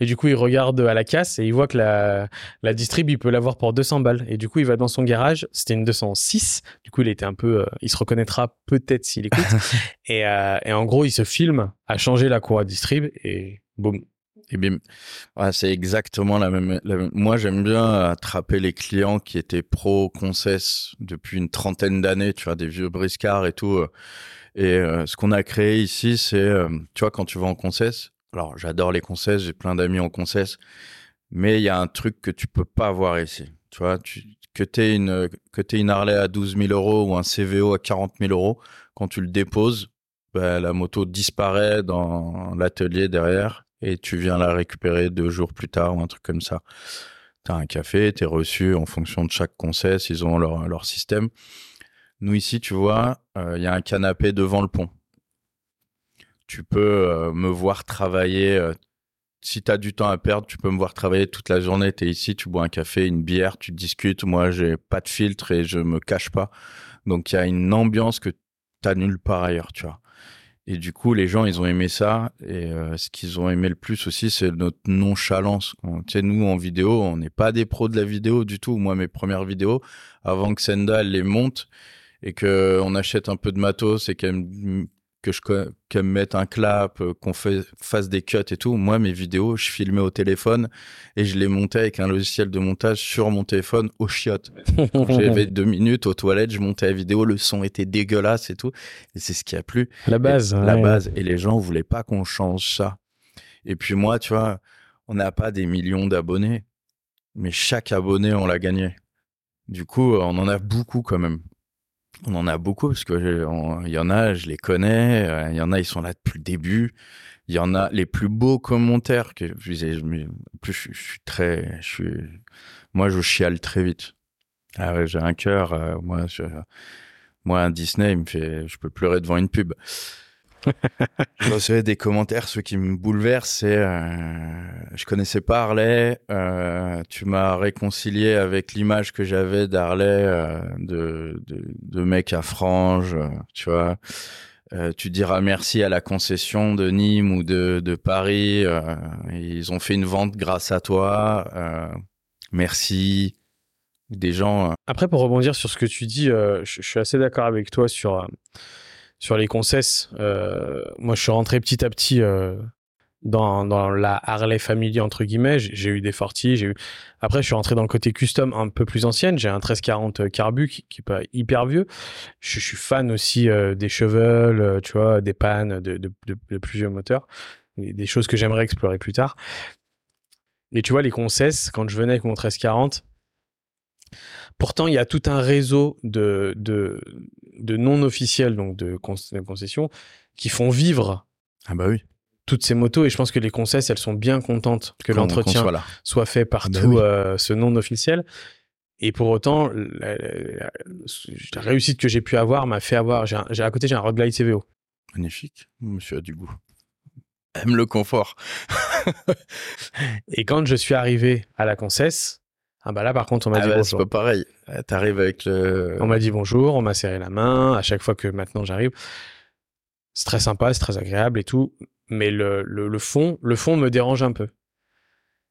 Et du coup, il regarde à la casse et il voit que la, la distrib, il peut l'avoir pour 200 balles. Et du coup, il va dans son garage. C'était une 206. Du coup, il était un peu, euh, il se reconnaîtra peut-être s'il écoute. *laughs* et, euh, et en gros, il se filme à changer la cour à distrib et boum. et bim. Ouais, c'est exactement la même, la même- Moi, j'aime bien attraper les clients qui étaient pro concess depuis une trentaine d'années, tu vois, des vieux briscards et tout. Et euh, ce qu'on a créé ici, c'est, euh, tu vois, quand tu vas en concess, alors j'adore les concess, j'ai plein d'amis en concess, mais il y a un truc que tu peux pas avoir ici. Tu vois, tu, que t'aies une, que t'aies une Harley à 12 000 euros ou un CVO à 40 000 euros, quand tu le déposes, bah, la moto disparaît dans l'atelier derrière et tu viens la récupérer deux jours plus tard ou un truc comme ça. T'as un café, t'es reçu en fonction de chaque concess, ils ont leur, leur système. Nous ici, tu vois, il y a un canapé devant le pont. Tu peux euh, me voir travailler. euh, si tu as du temps à perdre, tu peux me voir travailler toute la journée. Tu es ici, tu bois un café, une bière, tu discutes. Moi, j'ai pas de filtre et je me cache pas. Donc, il y a une ambiance que tu nulle part ailleurs, tu vois. Et du coup, les gens, ils ont aimé ça. Et euh, ce qu'ils ont aimé le plus aussi, c'est notre nonchalance. Nous, en vidéo, on n'est pas des pros de la vidéo du tout. Moi, mes premières vidéos, avant que Senda les monte et que on achète un peu de matos et qu'elle que je qu'elle me mette un clap, euh, qu'on fasse des cuts et tout. Moi, mes vidéos, je filmais au téléphone et je les montais avec un logiciel de montage sur mon téléphone au chiottes. J'avais *laughs* deux minutes aux toilettes, je montais la vidéo, le son était dégueulasse et tout. Et c'est ce qui a plu. La base. Et- La base. Et les gens voulaient pas qu'on change ça. Et puis moi, tu vois, on n'a pas des millions d'abonnés, mais chaque abonné, on l'a gagné. Du coup, on en a beaucoup quand même. On en a beaucoup parce que il y en a, je les connais. euh, Il y en a, ils sont là depuis le début. Il y en a les plus beaux commentaires que je je plus, je, suis très, je suis, moi, je chiale très vite. Ah j'ai un cœur. euh, moi, moi, un Disney, me fait, je peux pleurer devant une pub. Je recevais des commentaires, ceux qui me bouleversent, c'est euh, je connaissais pas Harley, euh, tu m'as réconcilié avec l'image que j'avais d'Harley, euh, de, mec à frange, euh, tu vois. Tu diras merci à la concession de Nîmes ou de, Paris, ils ont fait une vente grâce à toi, merci. Des gens, Après, pour rebondir sur ce que tu dis, je, suis assez d'accord avec toi sur, sur les concesses. Euh, moi, je suis rentré petit à petit. euh, dans, dans la Harley Family entre guillemets. J'ai eu des Forti, j'ai eu. Après, je suis rentré dans le côté custom un peu plus ancienne. J'ai un 1340 Carbu qui, qui est pas hyper vieux. Je, suis fan aussi euh, des Chevels, euh, tu vois, des pannes, de, de, de, moteurs, des choses que j'aimerais explorer plus tard. Et tu vois, les concesses, quand je venais avec mon 1340, pourtant, il y a tout un réseau de, de, de non officiels, donc de, con- de concessions, qui font vivre Ah bah oui. toutes ces motos. Et je pense que les concesses, elles sont bien contentes que l'entretien soit fait par Ah bah tout oui. euh, ce non officiel. Et pour autant, la, la- la réussite que j'ai pu avoir m'a fait avoir. J'ai- à côté, j'ai un Road Glide CVO. Magnifique. Monsieur a du goût. Aime le confort. *laughs* Et quand je suis arrivé à la concesse, ah bah là, par contre, on m'a Ah dit bah, c'est bonjour. pas pareil. Euh, T'arrives avec le. On m'a dit bonjour, on m'a serré la main à chaque fois que maintenant j'arrive. C'est très sympa, c'est très agréable et tout. Mais le, le, le fond, le fond me dérange un peu.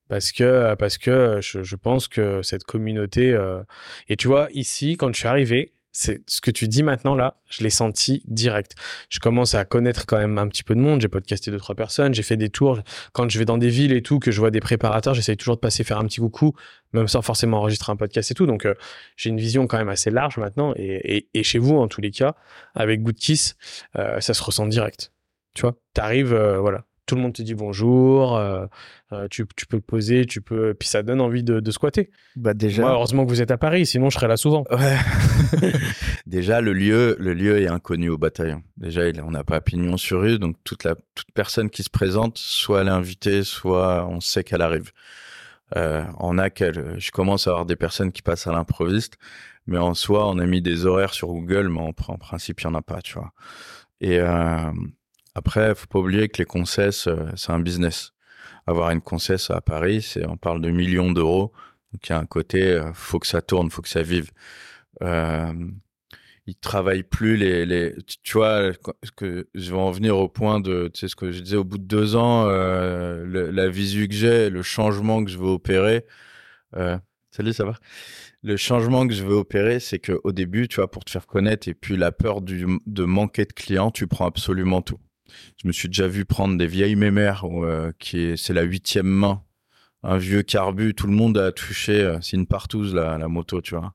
Parce que, parce que je, je pense que cette communauté. euh, Et tu vois, ici, quand je suis arrivé, c'est ce que tu dis maintenant là, je l'ai senti direct. Je commence à connaître quand même un petit peu de monde. J'ai podcasté deux, trois personnes, j'ai fait des tours. Quand je vais dans des villes et tout, que je vois des préparateurs, j'essaye toujours de passer faire un petit coucou, même sans forcément enregistrer un podcast et tout. Donc, euh, j'ai une vision quand même assez large maintenant. Et, et, et chez vous, en tous les cas, avec Good Kiss, euh, ça se ressent direct. Tu vois, t'arrives, euh, voilà, tout le monde te dit bonjour, euh, euh, tu, tu peux te poser, tu peux, puis ça donne envie de, de squatter. Bah déjà. Moi, heureusement que vous êtes à Paris, sinon je serais là souvent. Ouais. *laughs* *laughs* Déjà, le lieu, le lieu est inconnu au bataillon. Déjà, on n'a pas pignon sur rue, donc toute la toute personne qui se présente, soit elle est invitée, soit on sait qu'elle arrive. Euh, on a qu'elle. Je commence à avoir des personnes qui passent à l'improviste, mais en soi, on a mis des horaires sur Google, mais en, pr- en principe, il y en a pas, tu vois. Et euh, après, faut pas oublier que les concesses, euh, c'est un business. Avoir une concesse à Paris, c'est on parle de millions d'euros. Donc il y a un côté, euh, faut que ça tourne, faut que ça vive. Euh, ils travaillent plus les, les tu- vois que je vais en venir au point de tu sais ce que je disais au bout de deux ans euh, la visu que j'ai le changement que je veux opérer euh, salut ça va? Le changement que je veux opérer c'est que au début tu vois pour te faire connaître et puis la peur de manquer de clients tu prends absolument tout je me suis déjà vu prendre des vieilles mémères euh, qui est c'est la huitième main un vieux carbu tout le monde a touché euh, c'est une partouze la, moto tu vois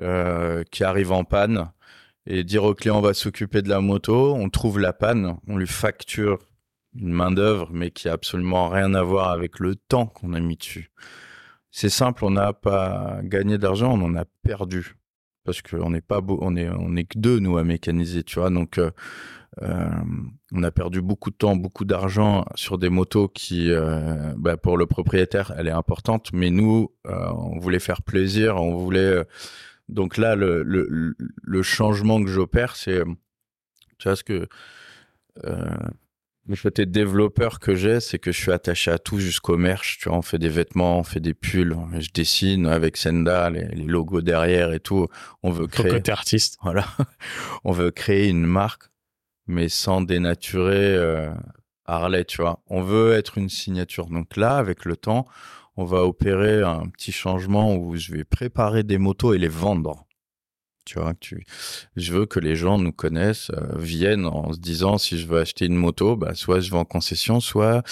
euh, qui arrive en panne et dire au client on va s'occuper de la moto, on trouve la panne, on lui facture une main d'œuvre mais qui a absolument rien à voir avec le temps qu'on a mis dessus. C'est simple, on n'a pas gagné d'argent, on en a perdu parce qu'on n'est pas beau, on est on est que deux nous à mécaniser, tu vois. Donc on a perdu beaucoup de temps, beaucoup d'argent sur des motos qui, euh, bah, pour le propriétaire, elle est importante, mais nous, euh, on voulait faire plaisir, on voulait euh, donc là, le, le, le changement que j'opère, c'est, euh, tu vois, ce que euh, le côté développeur que j'ai, c'est que je suis attaché à tout jusqu'au merch. Tu vois, on fait des vêtements, on fait des pulls, je dessine avec Senda, les, les logos derrière et tout. On veut créer, côté artiste. voilà, *laughs* on veut créer une marque, mais sans dénaturer euh, Harley, tu vois. On veut être une signature. Donc là, avec le temps, on va opérer un petit changement où je vais préparer des motos et les vendre. Tu vois, tu, je veux que les gens nous connaissent, euh, viennent en se disant si je veux acheter une moto, bah, soit je vais en concession, soit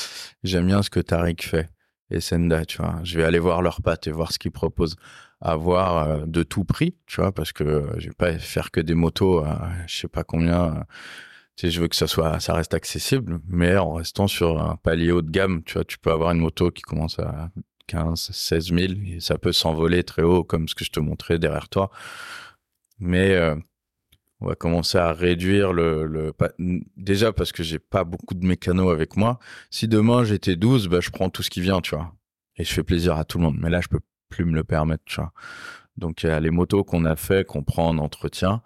j'aime bien ce que Tariq fait et Senda, tu vois. Je vais aller voir leurs pattes et voir ce qu'ils proposent. Avoir euh, de tout prix, tu vois, parce que je vais pas faire que des motos à je sais pas combien. Tu je veux que ça soit, ça reste accessible, mais en restant sur un palier haut de gamme, tu vois, tu peux avoir une moto qui commence à 15, 16 000 et ça peut s'envoler très haut comme ce que je te montrais derrière toi. Mais euh, on va commencer à réduire le, le déjà parce que j'ai pas beaucoup de mécanos avec moi. Si demain j'étais 12, bah, je prends tout ce qui vient, tu vois. Et je fais plaisir à tout le monde. Mais là, je peux plus me le permettre, tu vois. Donc, il y a les motos qu'on a fait, qu'on prend en entretien.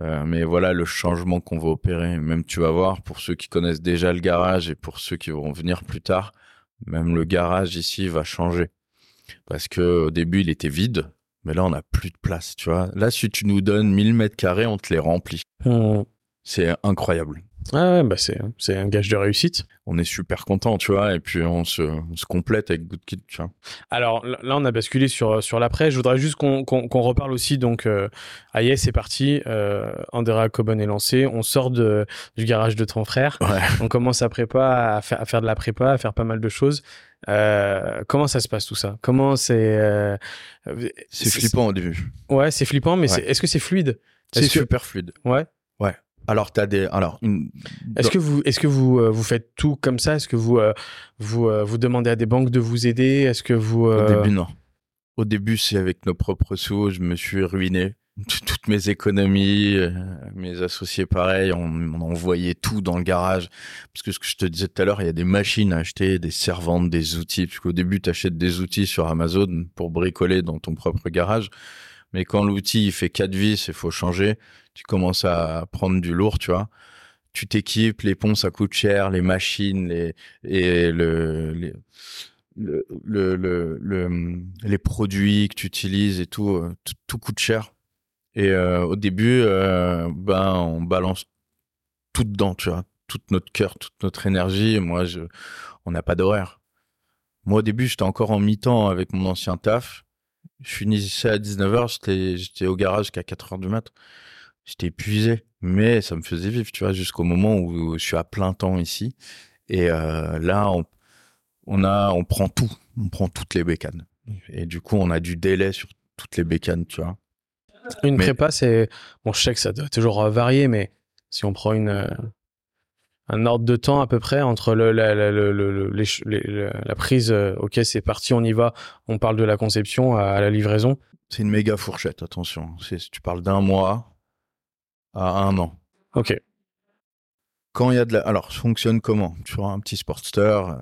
Euh, mais voilà le changement qu'on va opérer. Même tu vas voir, pour ceux qui connaissent déjà le garage et pour ceux qui vont venir plus tard, même le garage ici va changer. Parce que au début, il était vide. Mais là, on n'a plus de place, tu vois. Là, si tu nous donnes 1000 mètres carrés, on te les remplit. Hum, C'est incroyable. Ah ouais, bah c'est, c'est un gage de réussite. On est super content, tu vois, et puis on se, on se complète avec Good Kid, tu vois. Alors là, on a basculé sur, sur l'après. Je voudrais juste qu'on, qu'on, qu'on reparle aussi. Donc, euh, Aïe, c'est parti. Euh, Andrea Coben est lancé. On sort de, du garage de ton frère. Ouais. On commence à prépa, à faire, à faire de la prépa, à faire pas mal de choses. Euh, comment ça se passe tout ça? Comment c'est euh, C'est flippant au début. Ouais, c'est flippant, mais Ouais. c'est, est-ce que c'est fluide? C'est que- super fluide. Ouais. Alors, t'as des. Alors, une... Est-ce que vous, est-ce que vous, euh, vous faites tout comme ça? Est-ce que vous, euh, vous, euh, vous demandez à des banques de vous aider? Est-ce que vous Au début, non. Au début, c'est avec nos propres sous, je me suis ruiné. *laughs* Toutes mes économies, mes associés, pareil, on, on envoyait tout dans le garage. Parce que ce que je te disais tout à l'heure, il y a des machines à acheter, des servantes, des outils. Parce qu'au début, tu achètes des outils sur Amazon pour bricoler dans ton propre garage. Mais quand l'outil il fait quatre vis, il faut changer, tu commences à prendre du lourd, tu vois. Tu t'équipes, les ponts ça coûte cher, les machines, les et le, les, le, le, le, le- les produits que tu utilises et tout, euh, tout, coûte cher. Et euh, au début, euh, ben on balance tout dedans, tu vois, tout notre cœur, toute notre énergie. Moi, je, on n'a pas d'horaire. Moi, au début, j'étais encore en mi-temps avec mon ancien taf. Je finissais à 19h, j'étais, j'étais au garage jusqu'à 4h du mat. J'étais épuisé, mais ça me faisait vivre, tu vois, jusqu'au moment où je suis à plein temps ici. Et euh, là, on, on a, on prend tout, on prend toutes les bécanes. Et du coup, on a du délai sur toutes les bécanes, tu vois. Une Mais- prépa, c'est. Bon, je sais que ça doit toujours euh, varier, mais si on prend une, euh, un ordre de temps à peu près entre le, la, la, le- le- le- les ch- les- le- la prise, euh, ok, c'est parti, on y va, on parle de la conception à, à la livraison. C'est une méga fourchette, attention. Tu parles d'un mois à un an. Ok. Quand il y a de la... Alors, ça fonctionne comment? Tu vois, un petit Sportster, euh,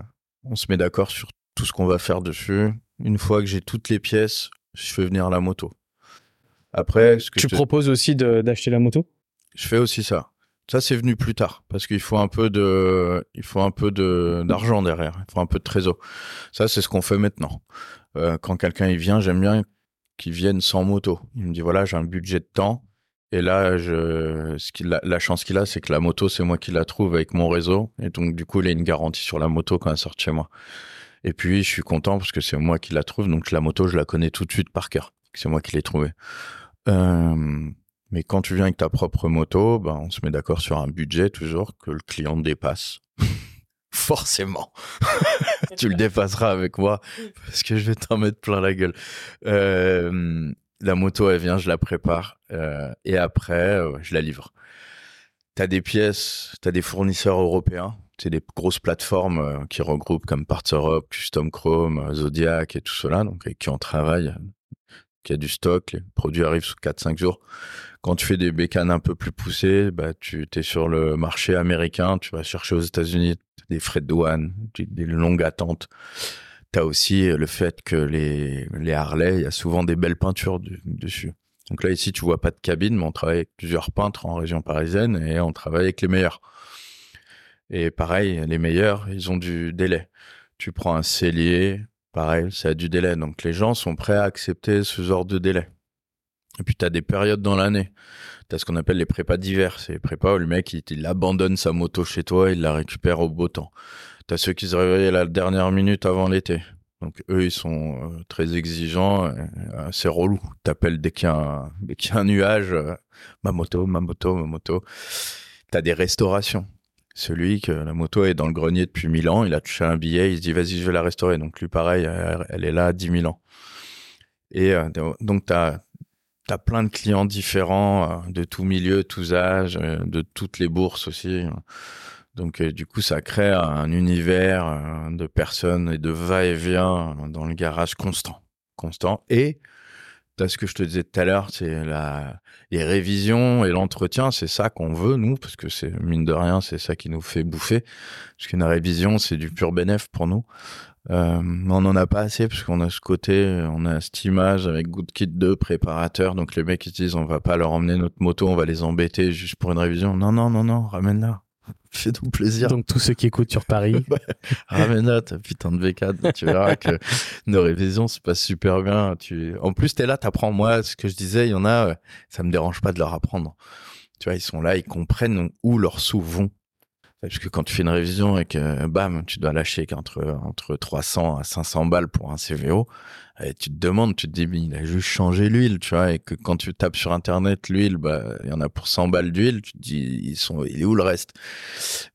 on se met d'accord sur tout ce qu'on va faire dessus. Une fois que j'ai toutes les pièces, je fais venir la moto. Après, ce que Tu te- proposes aussi d'acheter la moto? Je fais aussi ça. Ça, c'est venu plus tard parce qu'il faut un peu de, il faut un peu de d'argent derrière. Il faut un peu de trésor. Ça, c'est ce qu'on fait maintenant. Euh, quand quelqu'un il vient, j'aime bien qu'il vienne sans moto. Il me dit voilà, j'ai un budget de temps. Et là, je, ce la chance qu'il a, c'est que la moto, c'est moi qui la trouve avec mon réseau. Et donc, du coup, il a une garantie sur la moto quand elle sort chez moi. Et puis, je suis content parce que c'est moi qui la trouve. Donc, la moto, je la connais tout de suite par cœur. C'est moi qui l'ai trouvée. Euh, mais quand tu viens avec ta propre moto, ben, on se met d'accord sur un budget toujours que le client dépasse. *laughs* Forcément. *laughs* tu le dépasseras avec moi parce que je vais t'en mettre plein la gueule. Euh, la moto, elle vient, je la prépare euh, et après, euh, je la livre. T'as des pièces, t'as des fournisseurs européens, c'est des grosses plateformes qui regroupent comme Parts Europe, Custom Chrome, Zodiac et tout cela, donc avec qui on travaille, qui a du stock, les produits arrivent sous 4-5 jours. Quand tu fais des bécanes un peu plus poussées, bah, tu es sur le marché américain, tu vas chercher aux États-Unis des frais de douane, des longues attentes. Tu as aussi le fait que les, les Harley, il y a souvent des belles peintures dessus. Donc là, ici, tu vois pas de cabine, mais on travaille avec plusieurs peintres en région parisienne et on travaille avec les meilleurs. Et pareil, les meilleurs, ils ont du délai. Tu prends un cellier, pareil, ça a du délai. Donc les gens sont prêts à accepter ce genre de délai. Et puis tu as des périodes dans l'année. Tu as ce qu'on appelle les prépas d'hiver. C'est les prépas où le mec, il, abandonne sa moto chez toi, il la récupère au beau temps. Tu as ceux qui se réveillent à la dernière minute avant l'été. Donc eux, ils sont euh, très exigeants. c'est relou. T'appelles dès qu'il y qu'il y a un nuage, euh, ma moto, ma moto, ma moto. T'as des restaurations. Celui que la moto est dans le grenier depuis 1000 ans, il a touché un billet, il se dit vas-y, je vais la restaurer. Donc lui, pareil, elle, est là à 10 000 ans. Et euh, donc plein de clients différents, euh, de tout milieu, tous âges, euh, de toutes les bourses aussi. Donc euh, du coup, ça crée un univers de personnes et de va-et-vient dans le garage constant, constant. Et t'as ce que je te disais tout à l'heure, c'est la les révisions et l'entretien, c'est ça qu'on veut nous, parce que c'est mine de rien, c'est ça qui nous fait bouffer. Parce qu'une révision, c'est du pur bénéf pour nous. Euh, on n'en a pas assez parce qu'on a ce côté, on a cette image avec Good Kit 2 préparateur. Donc les mecs ils se disent on va pas leur emmener notre moto, on va les embêter juste pour une révision. Non non non non, ramène-la. *laughs* Fais-nous plaisir. Donc tous ceux qui écoutent sur Paris, *laughs* Ramène-la ta putain de V4. tu verras que nos révisions se passent super bien. Tu... En plus t'es là, t'apprends moi ce que je disais. Il y en a, euh, ça me dérange pas de leur apprendre. Tu vois, ils sont là, ils comprennent où leurs sous vont. Parce que quand tu fais une révision et que bam, tu dois lâcher qu'entre entre 300 à 500 balles pour un CVO, et tu te demandes, tu te dis, mais il a juste changé l'huile, tu vois, et que quand tu tapes sur internet l'huile, bah, il y en a pour 100 balles d'huile, tu te dis, ils sont, il est où le reste?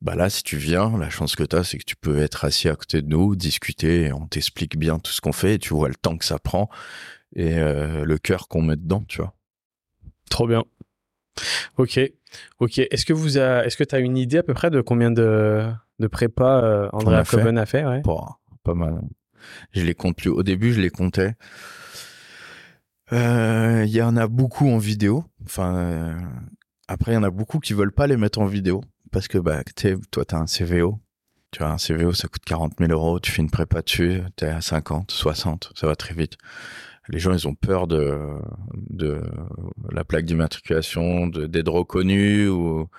Bah là, si tu viens, la chance que tu as, c'est que tu peux être assis à côté de nous, discuter, on t'explique bien tout ce qu'on fait, et tu vois le temps que ça prend et euh, le cœur qu'on met dedans, tu vois. Trop bien. Ok, ok. Est-ce que vous a... est-ce que tu as une idée à peu près de combien de, de prépa euh, Andrea a fait Coben a fait? Ouais Pas, pas mal. Je les compte plus. Au début, je les comptais. Euh, Il y en a beaucoup en vidéo. Euh, après, il y en a beaucoup qui veulent pas les mettre en vidéo parce que bah, tu toi, t'as un CVO. Tu as un CVO, ça coûte 40 000 euros. Tu fais une prépa dessus, t'es à 50, 60, ça va très vite. Les gens, ils ont peur de de la plaque d'immatriculation, d'être reconnus ou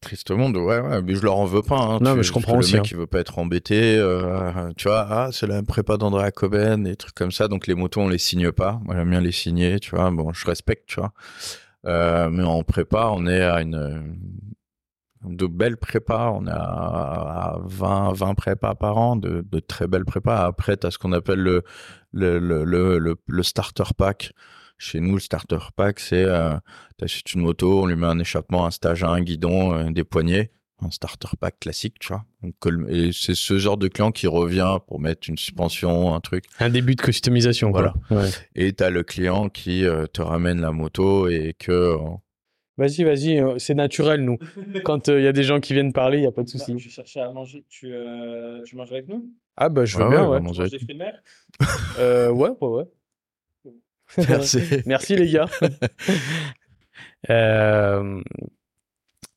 Tristement, de, ouais, ouais, mais je leur en veux pas. Hein, Non, Tu- mais je comprends aussi, Le mec, hein. il veut pas être embêté. euh, tu vois, ah, c'est la prépa d'Andrea Coben, des trucs comme ça. Donc les motos, on les signe pas. Moi, j'aime bien les signer. Tu vois, bon, je respecte. Tu vois, euh, mais en prépa, on est à une de belles prépas. On est à 20, 20 prépas par an, de, de très belles prépas. Après, tu as ce qu'on appelle le, le, le, le, le, le starter pack. Chez nous, le starter pack, c'est euh, t'achètes une moto, on lui met un échappement, un stage, un guidon, euh, des poignées, un starter pack classique, tu vois. Donc, et c'est ce genre de client qui revient pour mettre une suspension, un truc. Un début de customisation. Quoi. Ouais. Et t'as le client qui euh, te ramène la moto et que euh, Vas-y, vas-y, c'est naturel, nous. *laughs* Quand il y a des gens qui viennent parler, il n'y a pas de souci. Je cherchais à manger. Tu, euh, tu manges avec nous? Ah, bah, je veux Ouais, bien, ouais, ouais. Manger des fruits de mer? Euh, ouais, ouais, ouais. *laughs* Merci. Merci, les gars. *laughs* euh,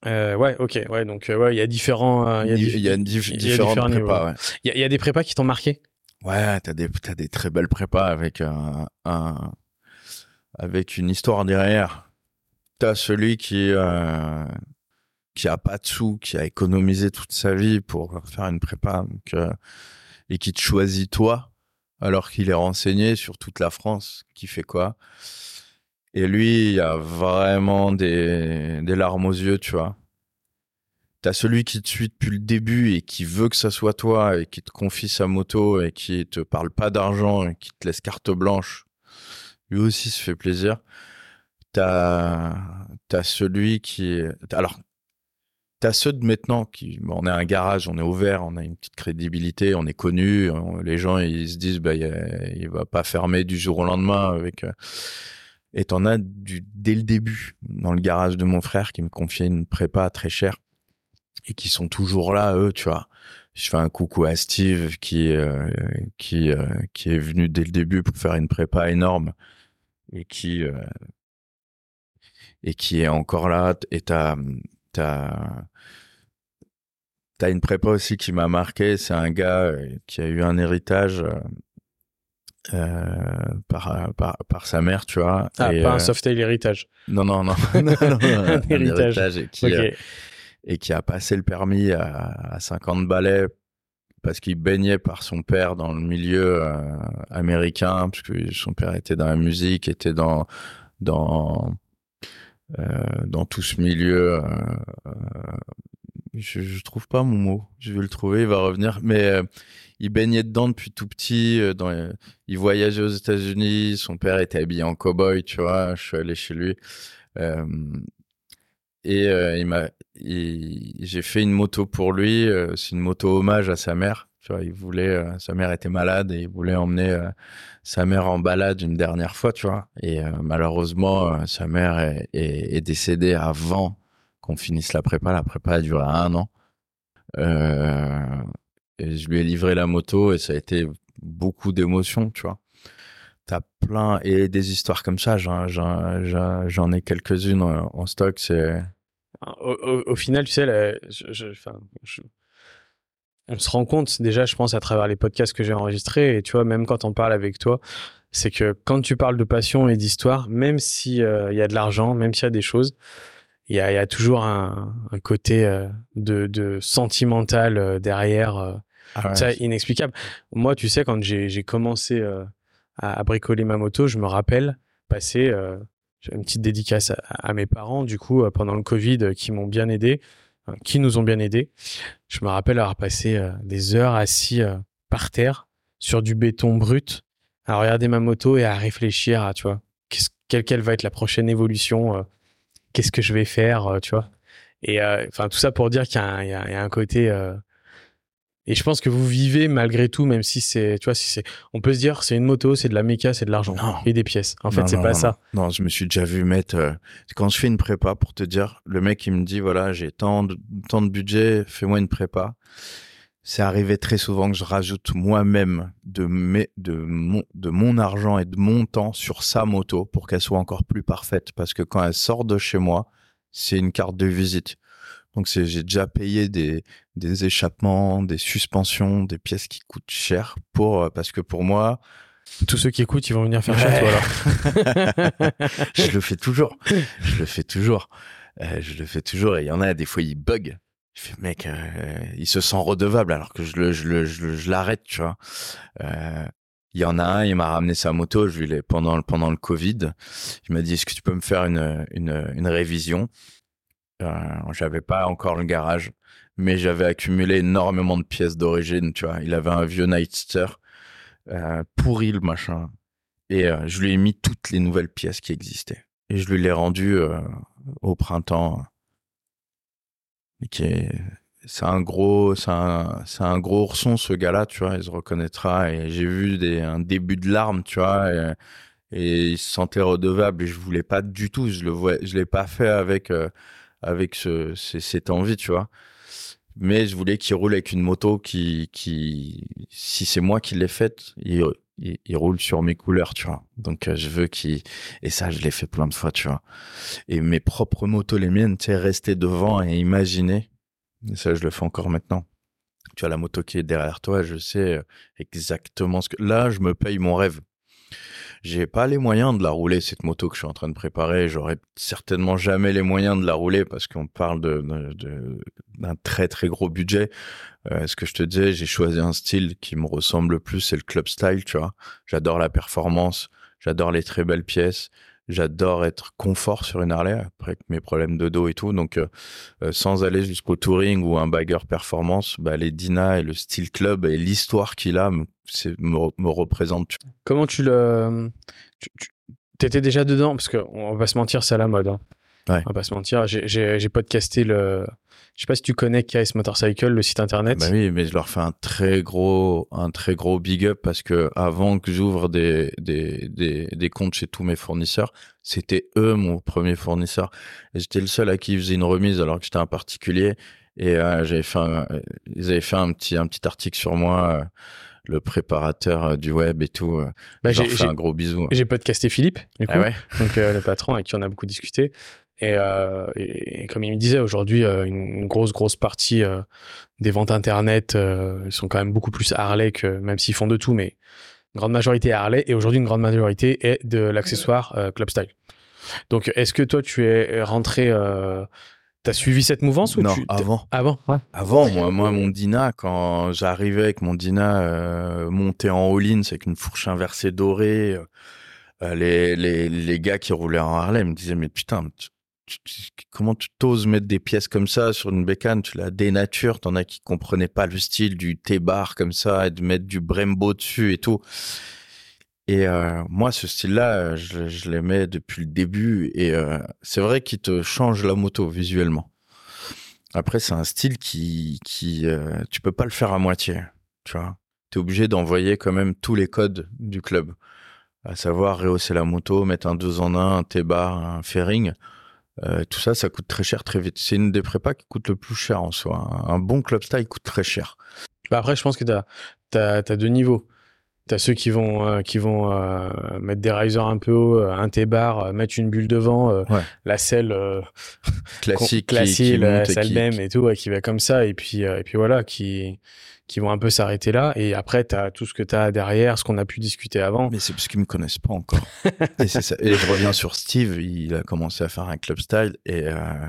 euh, ouais, ok. Ouais, donc, euh, ouais, il y a différents. il y a, il prépas, ouais. Il y, a- il y a des prépas qui t'ont marqué? Ouais, t'as des, t'as des très belles prépas avec un, un- avec une histoire derrière. T'as celui qui, euh, qui a pas de sous, qui a économisé toute sa vie pour faire une prépa, donc, et qui te choisit toi, alors qu'il est renseigné sur toute la France, qui fait quoi. Et lui, il y a vraiment des, des larmes aux yeux, tu vois. T'as celui qui te suit depuis le début et qui veut que ça soit toi et qui te confie sa moto et qui te parle pas d'argent et qui te laisse carte blanche. Lui aussi se fait plaisir. T'as, t'as celui qui, alors, t'as ceux de maintenant qui, on est un garage, on est ouvert, on a une petite crédibilité, on est connu, on- les gens, ils se disent, bah, il va pas fermer du jour au lendemain avec, euh, et t'en as du, dès le début, dans le garage de mon frère qui me confiait une prépa très chère et qui sont toujours là, eux, tu vois. Je fais un coucou à Steve qui, euh, qui, euh, qui est venu dès le début pour faire une prépa énorme et qui, euh, et qui est encore là. Et t'as, t'as, une prépa aussi qui m'a marqué. C'est un gars euh, qui a eu un héritage, euh, euh, par, par, par sa mère, tu vois. Ah, Et, pas un Softail héritage. non, non, non. *laughs* *laughs* non, non, un, héritage. héritage et qui, Ok. et qui a passé le permis à, à 50 balais parce qu'il baignait par son père dans le milieu euh, américain, parce que son père était dans la musique, était dans dans dans tout ce milieu. euh, euh, je, je trouve pas mon mot. Je vais le trouver, il va revenir. Mais euh, il baignait dedans depuis tout petit. euh, dans, il voyageait aux États-Unis. Son père était habillé en cow-boy, tu vois. Je suis allé chez lui. Euh, et euh, il m'a, il- j'ai fait une moto pour lui. euh, c'est une moto hommage à sa mère. Tu vois, il voulait, euh, sa mère était malade et il voulait emmener euh, sa mère en balade une dernière fois, tu vois. Et euh, malheureusement, sa mère est, décédée avant qu'on finisse la prépa. La prépa a duré un an. Je lui ai livré la moto et ça a été beaucoup d'émotions, tu vois. T'as plein et des histoires comme ça. J'en, ai quelques-unes en, stock. C'est Au, final, tu sais, je- on se rend compte déjà, je pense, à travers les podcasts que j'ai enregistrés, et tu vois, même quand on parle avec toi, c'est que quand tu parles de passion et d'histoire, même s'il y a de l'argent, même s'il y a des choses, il y a, il y a toujours un, un côté euh, de, de sentimental euh, derrière, euh, ah ouais, ça, inexplicable. Moi, tu sais, quand j'ai commencé euh, à, à bricoler ma moto, je me rappelle passer euh, une petite dédicace à, à mes parents, du coup, euh, pendant le Covid, euh, qui m'ont bien aidé. Qui nous ont bien aidés. Je me rappelle avoir passé euh, des heures assis euh, par terre sur du béton brut à regarder ma moto et à réfléchir à, tu vois, quelle, va être la prochaine évolution, euh, qu'est-ce que je vais faire, tu vois. Et enfin, tout ça pour dire qu'il y a un côté. Et je pense que vous vivez malgré tout, même si c'est, tu vois, si c'est, on peut se dire, c'est une moto, c'est de la méca, c'est de l'argent et des pièces. En fait, c'est pas non, ça. Non. Non, je me suis déjà vu mettre. euh, quand je fais une prépa, pour te dire, le mec il me dit voilà, j'ai tant de, tant de budget, fais-moi une prépa. C'est arrivé très souvent que je rajoute moi-même de, mes, de, mon, de mon argent et de mon temps sur sa moto pour qu'elle soit encore plus parfaite. Parce que quand elle sort de chez moi, c'est une carte de visite. Donc j'ai déjà payé des, des échappements, des suspensions, des pièces qui coûtent cher pour, euh, parce que pour moi, Tous ceux qui écoutent, ils vont venir faire chez toi alors. *laughs* je le fais toujours. Je le fais toujours. Euh, je le fais toujours. Et il y en a, des fois, il bug. Je fais, mec, euh, il se sent redevable alors que je le, je le, je l'arrête, tu vois. Euh, il y en a un, il m'a ramené sa moto, je lui l'ai pendant, le- pendant le Covid. Il m'a dit, est-ce que tu peux me faire une, une, une révision? Euh, j'avais pas encore le garage, mais j'avais accumulé énormément de pièces d'origine, tu vois. Il avait un vieux Nightster, euh, pourri le machin. Et euh, je lui ai mis toutes les nouvelles pièces qui existaient. Et je lui l'ai rendu euh, au printemps. C'est un gros, c'est un, gros ourson ce gars-là, tu vois. Il se reconnaîtra. Et j'ai vu un début de larmes, tu vois. Et, il se sentait redevable. Et je voulais pas du tout. Je le l'ai pas fait avec euh, cette envie, tu vois. Mais je voulais qu'il roule avec une moto qui, qui, si c'est moi qui l'ai faite, il, il, il roule sur mes couleurs, tu vois. Donc euh, je veux qu'il, et ça je l'ai fait plein de fois, tu vois. Et mes propres motos, les miennes, tu sais, rester devant et imaginer. Et ça je le fais encore maintenant. Tu vois la moto qui est derrière toi, je sais euh, exactement ce que. Là, je me paye mon rêve. J'ai pas les moyens de la rouler cette moto que je suis en train de préparer. J'aurais certainement jamais les moyens de la rouler parce qu'on parle de, d'un très très gros budget. Euh, ce que je te disais, j'ai choisi un style qui me ressemble le plus, c'est le club style, tu vois. J'adore la performance, j'adore les très belles pièces, j'adore être confort sur une Harley après mes problèmes de dos et tout. Donc, euh, euh, sans aller jusqu'au touring ou un bagger performance, bah, les Dina et le style club et l'histoire qu'il a me, me, re- me représentent. tu Comment tu le. T'étais déjà dedans? Parce qu'on va se mentir, c'est à la mode. hein. Ouais. On va pas se mentir. J'ai- podcasté le. Je sais pas si tu connais KS Motorcycle, le site internet. Bah oui, mais je leur fais un très gros, un très gros big up parce que avant que j'ouvre des, des, des, des comptes chez tous mes fournisseurs, c'était eux mon premier fournisseur. Et j'étais le seul à qui ils faisaient une remise alors que j'étais un particulier. Et euh, j'avais fait, un- ils avaient fait un petit, un petit article sur moi, euh, le préparateur euh, du web et tout. Bah, j'ai- un gros bisou. J'ai podcasté Philippe, du coup, Ah ouais donc euh, le patron avec qui on a beaucoup discuté. Et, euh, et, et comme il me disait, aujourd'hui, euh, une, une grosse, grosse partie euh, des ventes internet, euh, ils sont quand même beaucoup plus Harley que, même s'ils font de tout, mais une grande majorité Harley. Et aujourd'hui, une grande majorité est de l'accessoire euh, Club Style. Donc, est-ce que toi, tu es rentré, euh, t'as suivi cette mouvance ou Non, tu, avant. avant, ouais. Avant, moi, moi, mon Dina, quand j'arrivais avec mon Dina euh, monté en all-in, c'est avec une fourche inversée dorée, les, les, les gars qui roulaient en Harley me disaient, mais putain, tu- comment tu t'oses mettre des pièces comme ça sur une bécane? Tu la dénatures, t'en as qui comprenaient pas le style du T-bar comme ça, et de mettre du Brembo dessus et tout. Et euh, moi, ce style-là, je, je l'aimais depuis le début, et euh, c'est vrai qu'il te change la moto visuellement. Après, c'est un style qui, qui euh, tu peux pas le faire à moitié, tu vois. T'es obligé d'envoyer quand même tous les codes du club, à savoir rehausser la moto, mettre un 2 en 1, un T-bar, un fairing. Euh, tout ça, ça coûte très cher très vite. C'est une des prépas qui coûte le plus cher en soi. Un bon club style coûte très cher. Bah après, je pense que t'as as, deux niveaux. T'as ceux qui vont euh, qui vont euh, mettre des risers un peu haut, un T-bar, mettre une bulle devant, Ouais. la selle Classique, qui- classique, *laughs* qui, la qui- même et tout, ouais, qui va comme ça et puis et puis voilà, qui qui vont un peu s'arrêter là et après t'as tout ce que t'as derrière, ce qu'on a pu discuter avant. Mais c'est parce qu'ils me connaissent pas encore. *laughs* et, c'est ça. et je reviens sur Steve, il a commencé à faire un club style et, euh,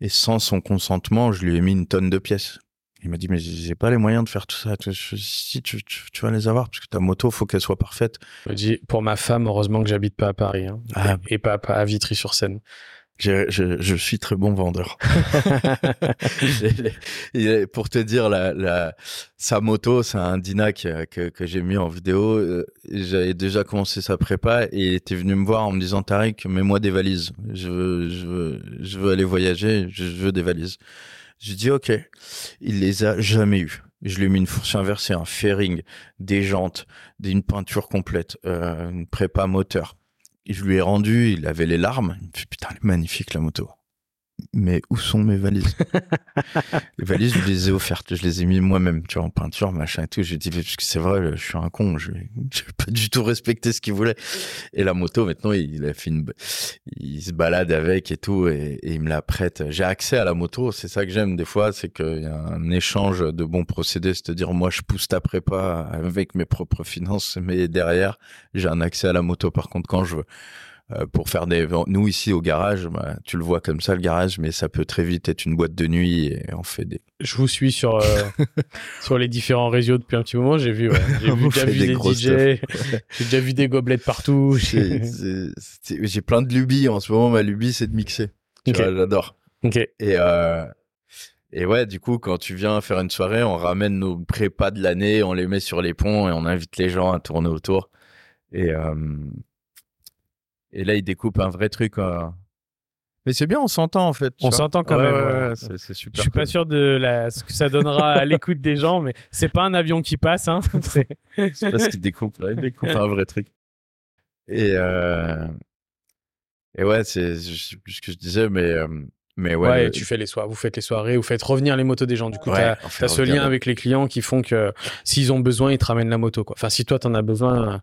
et sans son consentement, je lui ai mis une tonne de pièces. Il m'a dit, mais j'ai pas les moyens de faire tout ça. Si tu, tu, tu vas les avoir, parce que ta moto, faut qu'elle soit parfaite. Je me dis pour ma femme, heureusement que j'habite pas à Paris hein, Ah. et, et pas, pas à Vitry-sur-Seine. Je, je, je suis très bon vendeur. *laughs* *laughs* Pour te dire, la, la, sa moto, c'est un Dina que, que, que j'ai mis en vidéo. Euh, J'avais déjà commencé sa prépa et il était venu me voir en me disant Tariq, mets-moi des valises. Je veux, je veux, je veux aller voyager. Je veux des valises. J'ai dit ok. Il les a jamais eu. Je lui ai mis une fourche inversée, un fairing, des jantes, une peinture complète, euh, une prépa moteur. Je lui ai rendu, il avait les larmes. Il me fait putain, elle est magnifique la moto. Mais où sont mes valises? *laughs* Les valises, je les ai offertes, je les ai mis moi-même, tu vois, en peinture, machin et tout. J'ai dit, parce que c'est vrai, je suis un con, je n'ai pas du tout respecté ce qu'il voulait. Et la moto, maintenant, il a fait une, il se balade avec et tout, et, et il me la prête. J'ai accès à la moto, c'est ça que j'aime des fois, c'est qu'il y a un échange de bons procédés, c'est-à-dire moi, je pousse ta prépa avec mes propres finances, mais derrière, j'ai un accès à la moto, par contre, quand je veux pour faire des nous ici au garage bah, tu le vois comme ça le garage mais ça peut très vite être une boîte de nuit et on fait des Je vous suis sur, euh, *laughs* sur les différents réseaux depuis un petit moment. J'ai vu, ouais. j'ai *laughs* vu, déjà vu des des, DJ, *laughs* j'ai déjà vu des gobelets partout. J'ai plein de lubies en ce moment ma lubie c'est de mixer j'adore et euh, et ouais du coup quand tu viens faire une soirée on ramène nos prépas de l'année on les met sur les ponts et on invite les gens à tourner autour et euh, et là ils découpent un vrai truc euh. mais c'est bien on s'entend en fait On s'entend quand Ouais, même. ouais, ouais. c'est c'est super Je suis pas sûr de la, ce que ça donnera à *laughs* l'écoute des gens, mais c'est pas un avion qui passe. Hein. *laughs* C'est- C'est parce qu'il découpe, là, il découpe un vrai truc. Et, euh... et ouais, c'est, ce que je disais, mais, euh, mais ouais. Ouais, tu fais les soirées, vous faites les soirées, vous faites revenir les motos des gens. Du coup, Ouais, t'as as ce lien avec les clients qui font que s'ils ont besoin, ils te ramènent la moto. Quoi. Enfin, si toi t'en as besoin,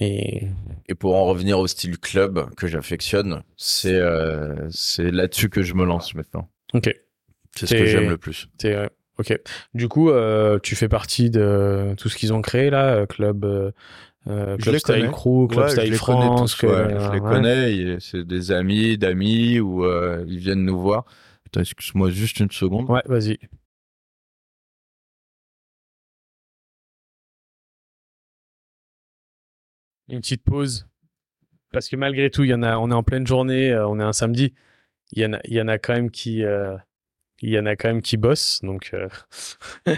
et Et pour en revenir au style club que j'affectionne, c'est, euh, c'est là-dessus que je me lance maintenant. ok. C'est ce que j'aime le plus. Ok. Du coup, euh, tu fais partie de tout ce qu'ils ont créé là, euh, club, euh, Je club Style connais. Crew, club Ouais, je Style les connais France. tous, que- ouais, je les ouais. connais, c'est des amis, d'amis, ou euh, ils viennent nous voir. Excuse-moi juste une seconde. Ouais, vas-y. Une petite pause. Parce que malgré tout, il y en a, on est en pleine journée, euh, on est un samedi. Il y en a, il y en a quand même qui, euh, il y en a quand même qui bossent. Donc, euh, *laughs*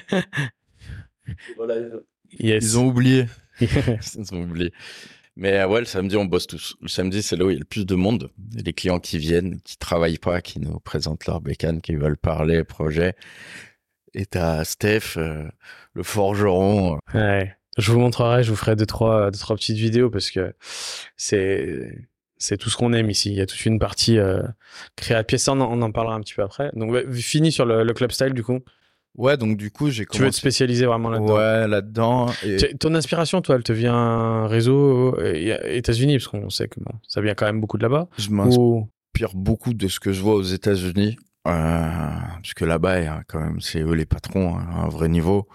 yes. Ils ont oublié. *laughs* Ils ont oublié. Mais euh, ouais, le samedi, on bosse tous. Le samedi, c'est là où il y a le plus de monde. Des clients qui viennent, qui travaillent pas, qui nous présentent leur bécane, qui veulent parler projet. Et t'as Steph, euh, le forgeron. Ouais. Je vous montrerai, je vous ferai deux trois, deux, trois petites vidéos parce que c'est c'est tout ce qu'on aime ici. Il y a toute une partie euh, créa de pièces. Ça, On en, on en parlera un petit peu après. Donc, ouais, fini sur le, le club style du coup. Ouais, donc du coup, j'ai Tu veux te commencé. spécialiser vraiment là-dedans? Ouais, là-dedans. Et... Ton inspiration, toi, elle te vient réseau euh, et- États-Unis parce qu'on sait que bon, ça vient quand même beaucoup de là-bas. Je m'inspire Ou beaucoup de ce que je vois aux États-Unis. Euh, parce que là-bas, quand même, c'est eux les patrons, hein, à un vrai niveau.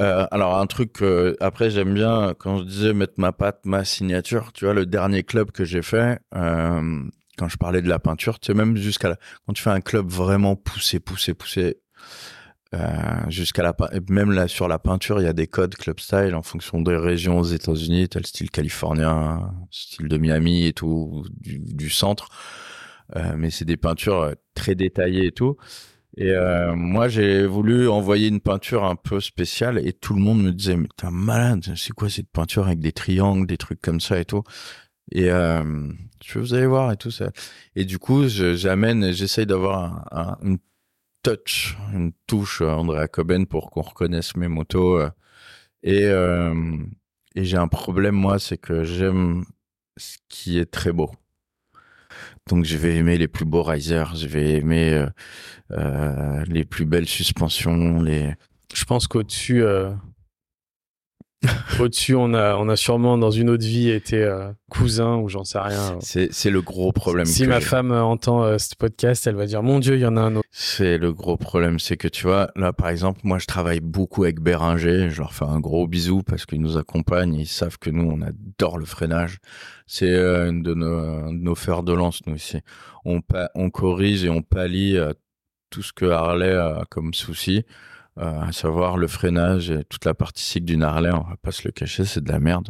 Euh, alors un truc après j'aime bien quand je disais mettre ma patte, ma signature. Tu vois le dernier club que j'ai fait, euh, quand je parlais de la peinture, tu sais même jusqu'à la, quand tu fais un club vraiment poussé, poussé, poussé, euh, jusqu'à la même là sur la peinture, il y a des codes club style en fonction des régions aux États-Unis. Le style californien, style de Miami et tout, du, centre. Euh, mais c'est des peintures euh, très détaillées et tout. Et euh, moi, j'ai voulu envoyer une peinture un peu spéciale et tout le monde me disait, mais t'es un malade, c'est quoi cette peinture avec des triangles, des trucs comme ça et tout? Et euh, je vous allez voir et tout ça. Et du coup, j'amène, j'essaye d'avoir un, un- une touch, une touche euh, Andrea Coben pour qu'on reconnaisse mes motos. euh, et j'ai un problème, moi, c'est que j'aime ce qui est très beau. Donc je vais aimer les plus beaux risers, je vais aimer euh, euh, les plus belles suspensions, les je pense qu'au-dessus, euh, *laughs* au-dessus, on a, on a sûrement dans une autre vie été euh, cousins ou j'en sais rien. c'est le gros problème. Si que ma femme euh, entend euh, ce podcast, elle va dire Mon Dieu, il y en a un autre. C'est le gros problème, c'est que tu vois, là par exemple, moi je travaille beaucoup avec Béringer, je leur fais un gros bisou parce qu'ils nous accompagnent, ils savent que nous on adore le freinage. C'est euh, une de nos, nos fers de lance nous ici. On, on corrige et on pallie euh, tout ce que Harley a comme souci, à savoir le freinage et toute la partie cycle d'une Harley, on va pas se le cacher, c'est de la merde.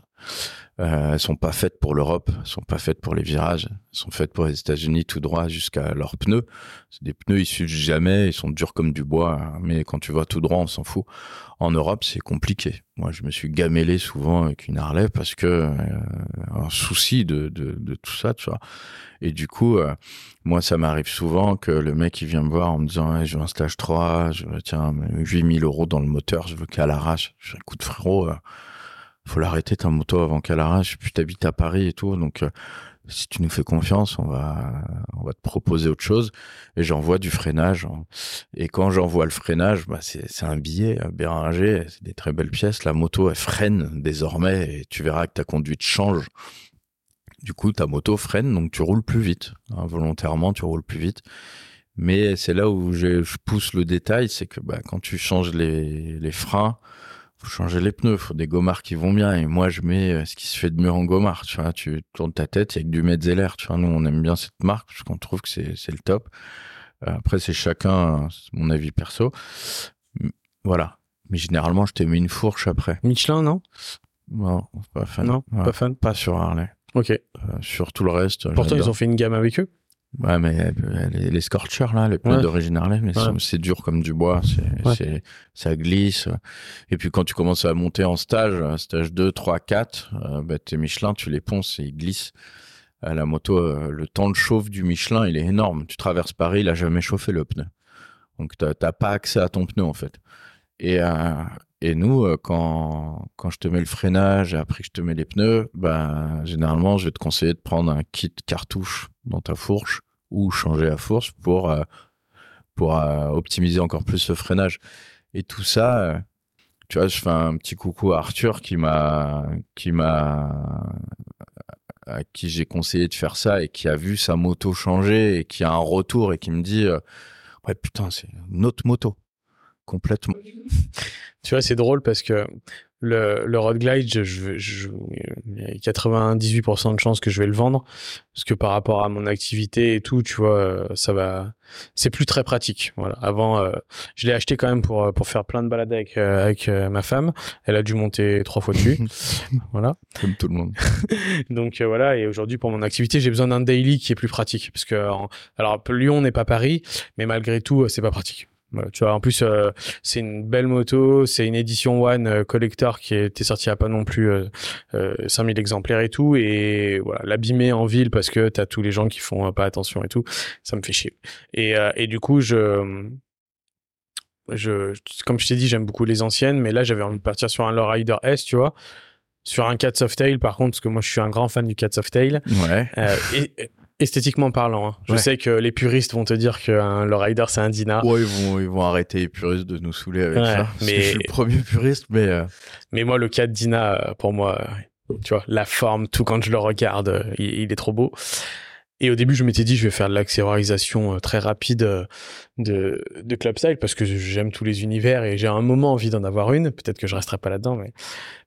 Euh, sont pas faites pour l'Europe, sont pas faites pour les virages, sont faites pour les États-Unis tout droit jusqu'à leurs pneus. C'est des pneus issus du jamais, ils sont durs comme du bois, hein, mais quand tu vas tout droit, on s'en fout. En Europe, c'est compliqué. Moi, je me suis gamellé souvent avec une Harley parce que euh, un souci de, de, de, tout ça, tu vois. Et du coup, euh, moi, ça m'arrive souvent que le mec il vient me voir en me disant hey, je veux un stage 3, je veux tiens 8000 euros dans le moteur, je veux qu'à l'arrache. Je écoute frérot. Euh, faut l'arrêter ta moto avant qu'elle arrache. Puis t'habites à Paris et tout, donc euh, si tu nous fais confiance, on va on va te proposer autre chose. Et j'envoie du freinage. Et quand j'envoie le freinage, bah c'est un billet, un Béranger, c'est des très belles pièces. La moto elle freine désormais et tu verras que ta conduite change. Du coup, ta moto freine, donc tu roules plus vite. Hein, volontairement, tu roules plus vite. Mais c'est là où je, je pousse le détail, c'est que bah, quand tu changes les, les freins, faut changer les pneus, faut des gommards qui vont bien. Et moi, je mets euh, ce qui se fait de mieux en gommard. Tu vois, tu tournes ta tête, il y a que du Metzeler. Tu vois, nous, on aime bien cette marque parce qu'on trouve que c'est, c'est le top. Euh, après, c'est chacun, c'est mon avis perso. Voilà. Mais généralement, je t'ai mis une fourche après. Michelin, non? Non, pas fan. Non, Ouais. pas fan. Pas sur Harley. Ok. Euh, sur tout le reste. Pourtant, ils ont fait une gamme avec eux. Ouais, mais euh, les, les scorchers, là, les pneus Ouais. d'origine Ouais. c'est- dur comme du bois, c'est, ça glisse. Et puis quand tu commences à monter en stage, euh, stage 2, 3, 4, euh, bah, tes Michelin, tu les ponces et ils glissent. Euh, la moto, euh, le temps de chauffe du Michelin, il est énorme. Tu traverses Paris, il a jamais chauffé le pneu. Donc t'as pas accès à ton pneu, en fait. Et, euh, et nous, quand, quand je te mets le freinage et après que je te mets les pneus, bah, généralement, je vais te conseiller de prendre un kit cartouche dans ta fourche ou changer la fourche pour, euh, pour euh, optimiser encore plus le freinage. Et tout ça, euh, tu vois, je fais un petit coucou à Arthur qui m'a, qui m'a, à qui j'ai conseillé de faire ça et qui a vu sa moto changer et qui a un retour et qui me dit, ouais, putain, c'est une autre moto. Complètement. Tu vois, c'est drôle parce que le, le Road Glide, je, je, je- il y a 98% de chances que je vais le vendre. Parce que par rapport à mon activité et tout, tu vois, euh, ça va, c'est plus très pratique. Voilà. Avant, euh, je l'ai acheté quand même pour, euh, pour faire plein de balades avec, euh, avec euh, ma femme. Elle a dû monter trois fois dessus. *laughs* voilà. Comme tout le monde. *laughs* Donc euh, voilà, et aujourd'hui pour mon activité, j'ai besoin d'un daily qui est plus pratique parce que alors Lyon n'est pas Paris, mais malgré tout, c'est pas pratique. Voilà, tu vois, en plus euh, c'est une belle moto, c'est une édition One euh, collector qui était sortie à pas non plus euh, euh, 5000 exemplaires et tout et voilà, l'abîmer en ville parce que t'as tous les gens qui font euh, pas attention et tout, ça me fait chier. Et euh, et du coup, je je comme je t'ai dit, j'aime beaucoup les anciennes, mais là j'avais envie de partir sur un Lowrider S, tu vois. Sur un Cats of Tail, par contre, parce que moi je suis un grand fan du Cats of Tail, Ouais. euh, et- esthétiquement parlant. hein. Je Ouais. sais que les puristes vont te dire qu'un Lowrider c'est un Dina, Ouais, ils vont, ils vont arrêter les puristes de nous saouler avec Ouais, ça. Parce mais- que je suis le premier puriste, mais euh, mais moi le 4 Dina, euh, pour moi, euh, tu vois, la forme, tout quand je le regarde, il, il est trop beau. Et au début, je m'étais dit, je vais faire de l'accessoirisation euh, très rapide euh, de, de Club Style parce que j'aime tous les univers et j'ai un moment envie d'en avoir une. Peut-être que je resterai pas là-dedans, mais,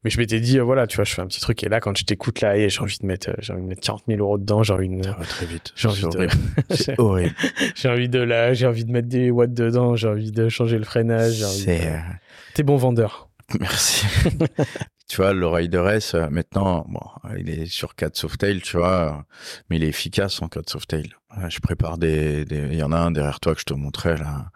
mais je m'étais dit, euh, voilà, tu vois, je fais un petit truc et là, quand je t'écoute là, et j'ai envie de mettre, j'ai envie de mettre 40 000 euros dedans, j'ai envie de, ça va très vite. j'ai envie de. *laughs* C'est horrible. j'ai envie de la, j'ai envie de mettre des watts dedans, j'ai envie de changer le freinage, C'est, de... T'es bon vendeur. Merci. *laughs* tu vois, le Rider S, euh, maintenant, bon, il est sur 4 Softail, tu vois, mais il est efficace en 4 Softail. Je prépare des, des- il y en a un derrière toi que je te montrais, là,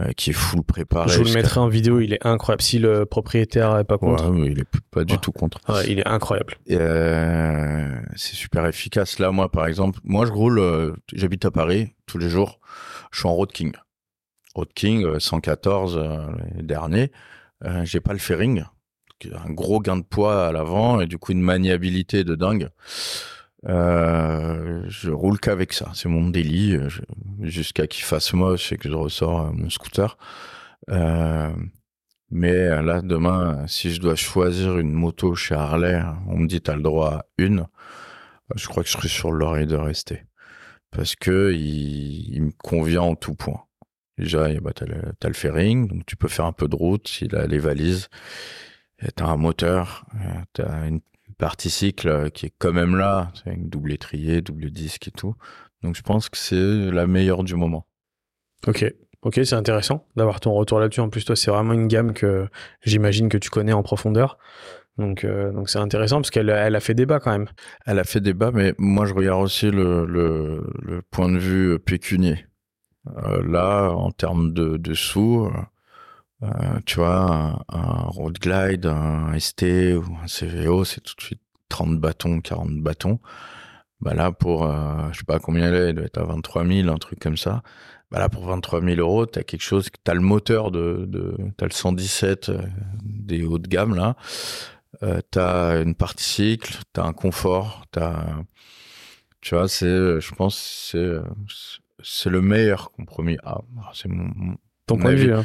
euh, qui est full préparé. je vous le mettrai en vidéo, il est incroyable. Si le propriétaire est pas contre, Ouais, il est pas du Ouais. tout contre. ouais, il est incroyable. Euh, c'est super efficace. Là, moi, par exemple, moi, je roule, j'habite à Paris tous les jours. Je suis en Road King. Road King, euh, 114 euh, les derniers. Euh, j'ai pas le fairing. Un gros gain de poids à l'avant et du coup une maniabilité de dingue. Euh, je roule qu'avec ça. C'est mon délit. euh, Jusqu'à qu'il fasse moche et que je ressors euh, mon scooter. Mais là, demain, si je dois choisir une moto chez Harley, on me dit t'as le droit à une. Je crois que je serai sur le de rester parce que il, me convient en tout point. Déjà, ben, t'as t'as le fairing, donc tu peux faire un peu de route. Il a les valises. T'as un moteur, euh, t'as une partie cycle qui est quand même là, c'est une double étrier, double disque et tout. Donc je pense que c'est la meilleure du moment. Ok, ok, c'est intéressant d'avoir ton retour là-dessus. En plus, toi, c'est vraiment une gamme que j'imagine que tu connais en profondeur. Donc, euh, donc c'est intéressant parce qu'elle elle a fait débat quand même. Elle a fait débat, mais moi je regarde aussi le, le, le point de vue pécunier. Euh, là, en termes de, de sous, euh, tu vois, un, un road glide, un ST ou un CVO, c'est tout de suite 30 bâtons, 40 bâtons. Bah là, pour, euh, je sais pas combien elle est, elle doit être à 23 000, un truc comme ça. Bah là, pour 23 000 euros, t'as quelque chose, t'as le moteur de, de t'as le 117 euh, des hauts de gamme, là. Euh, t'as une partie cycle, t'as un confort, t'as, tu vois, c'est, je pense, c'est, c'est le meilleur compromis. Ah, c'est mon, mon- Ton point de vue. hein.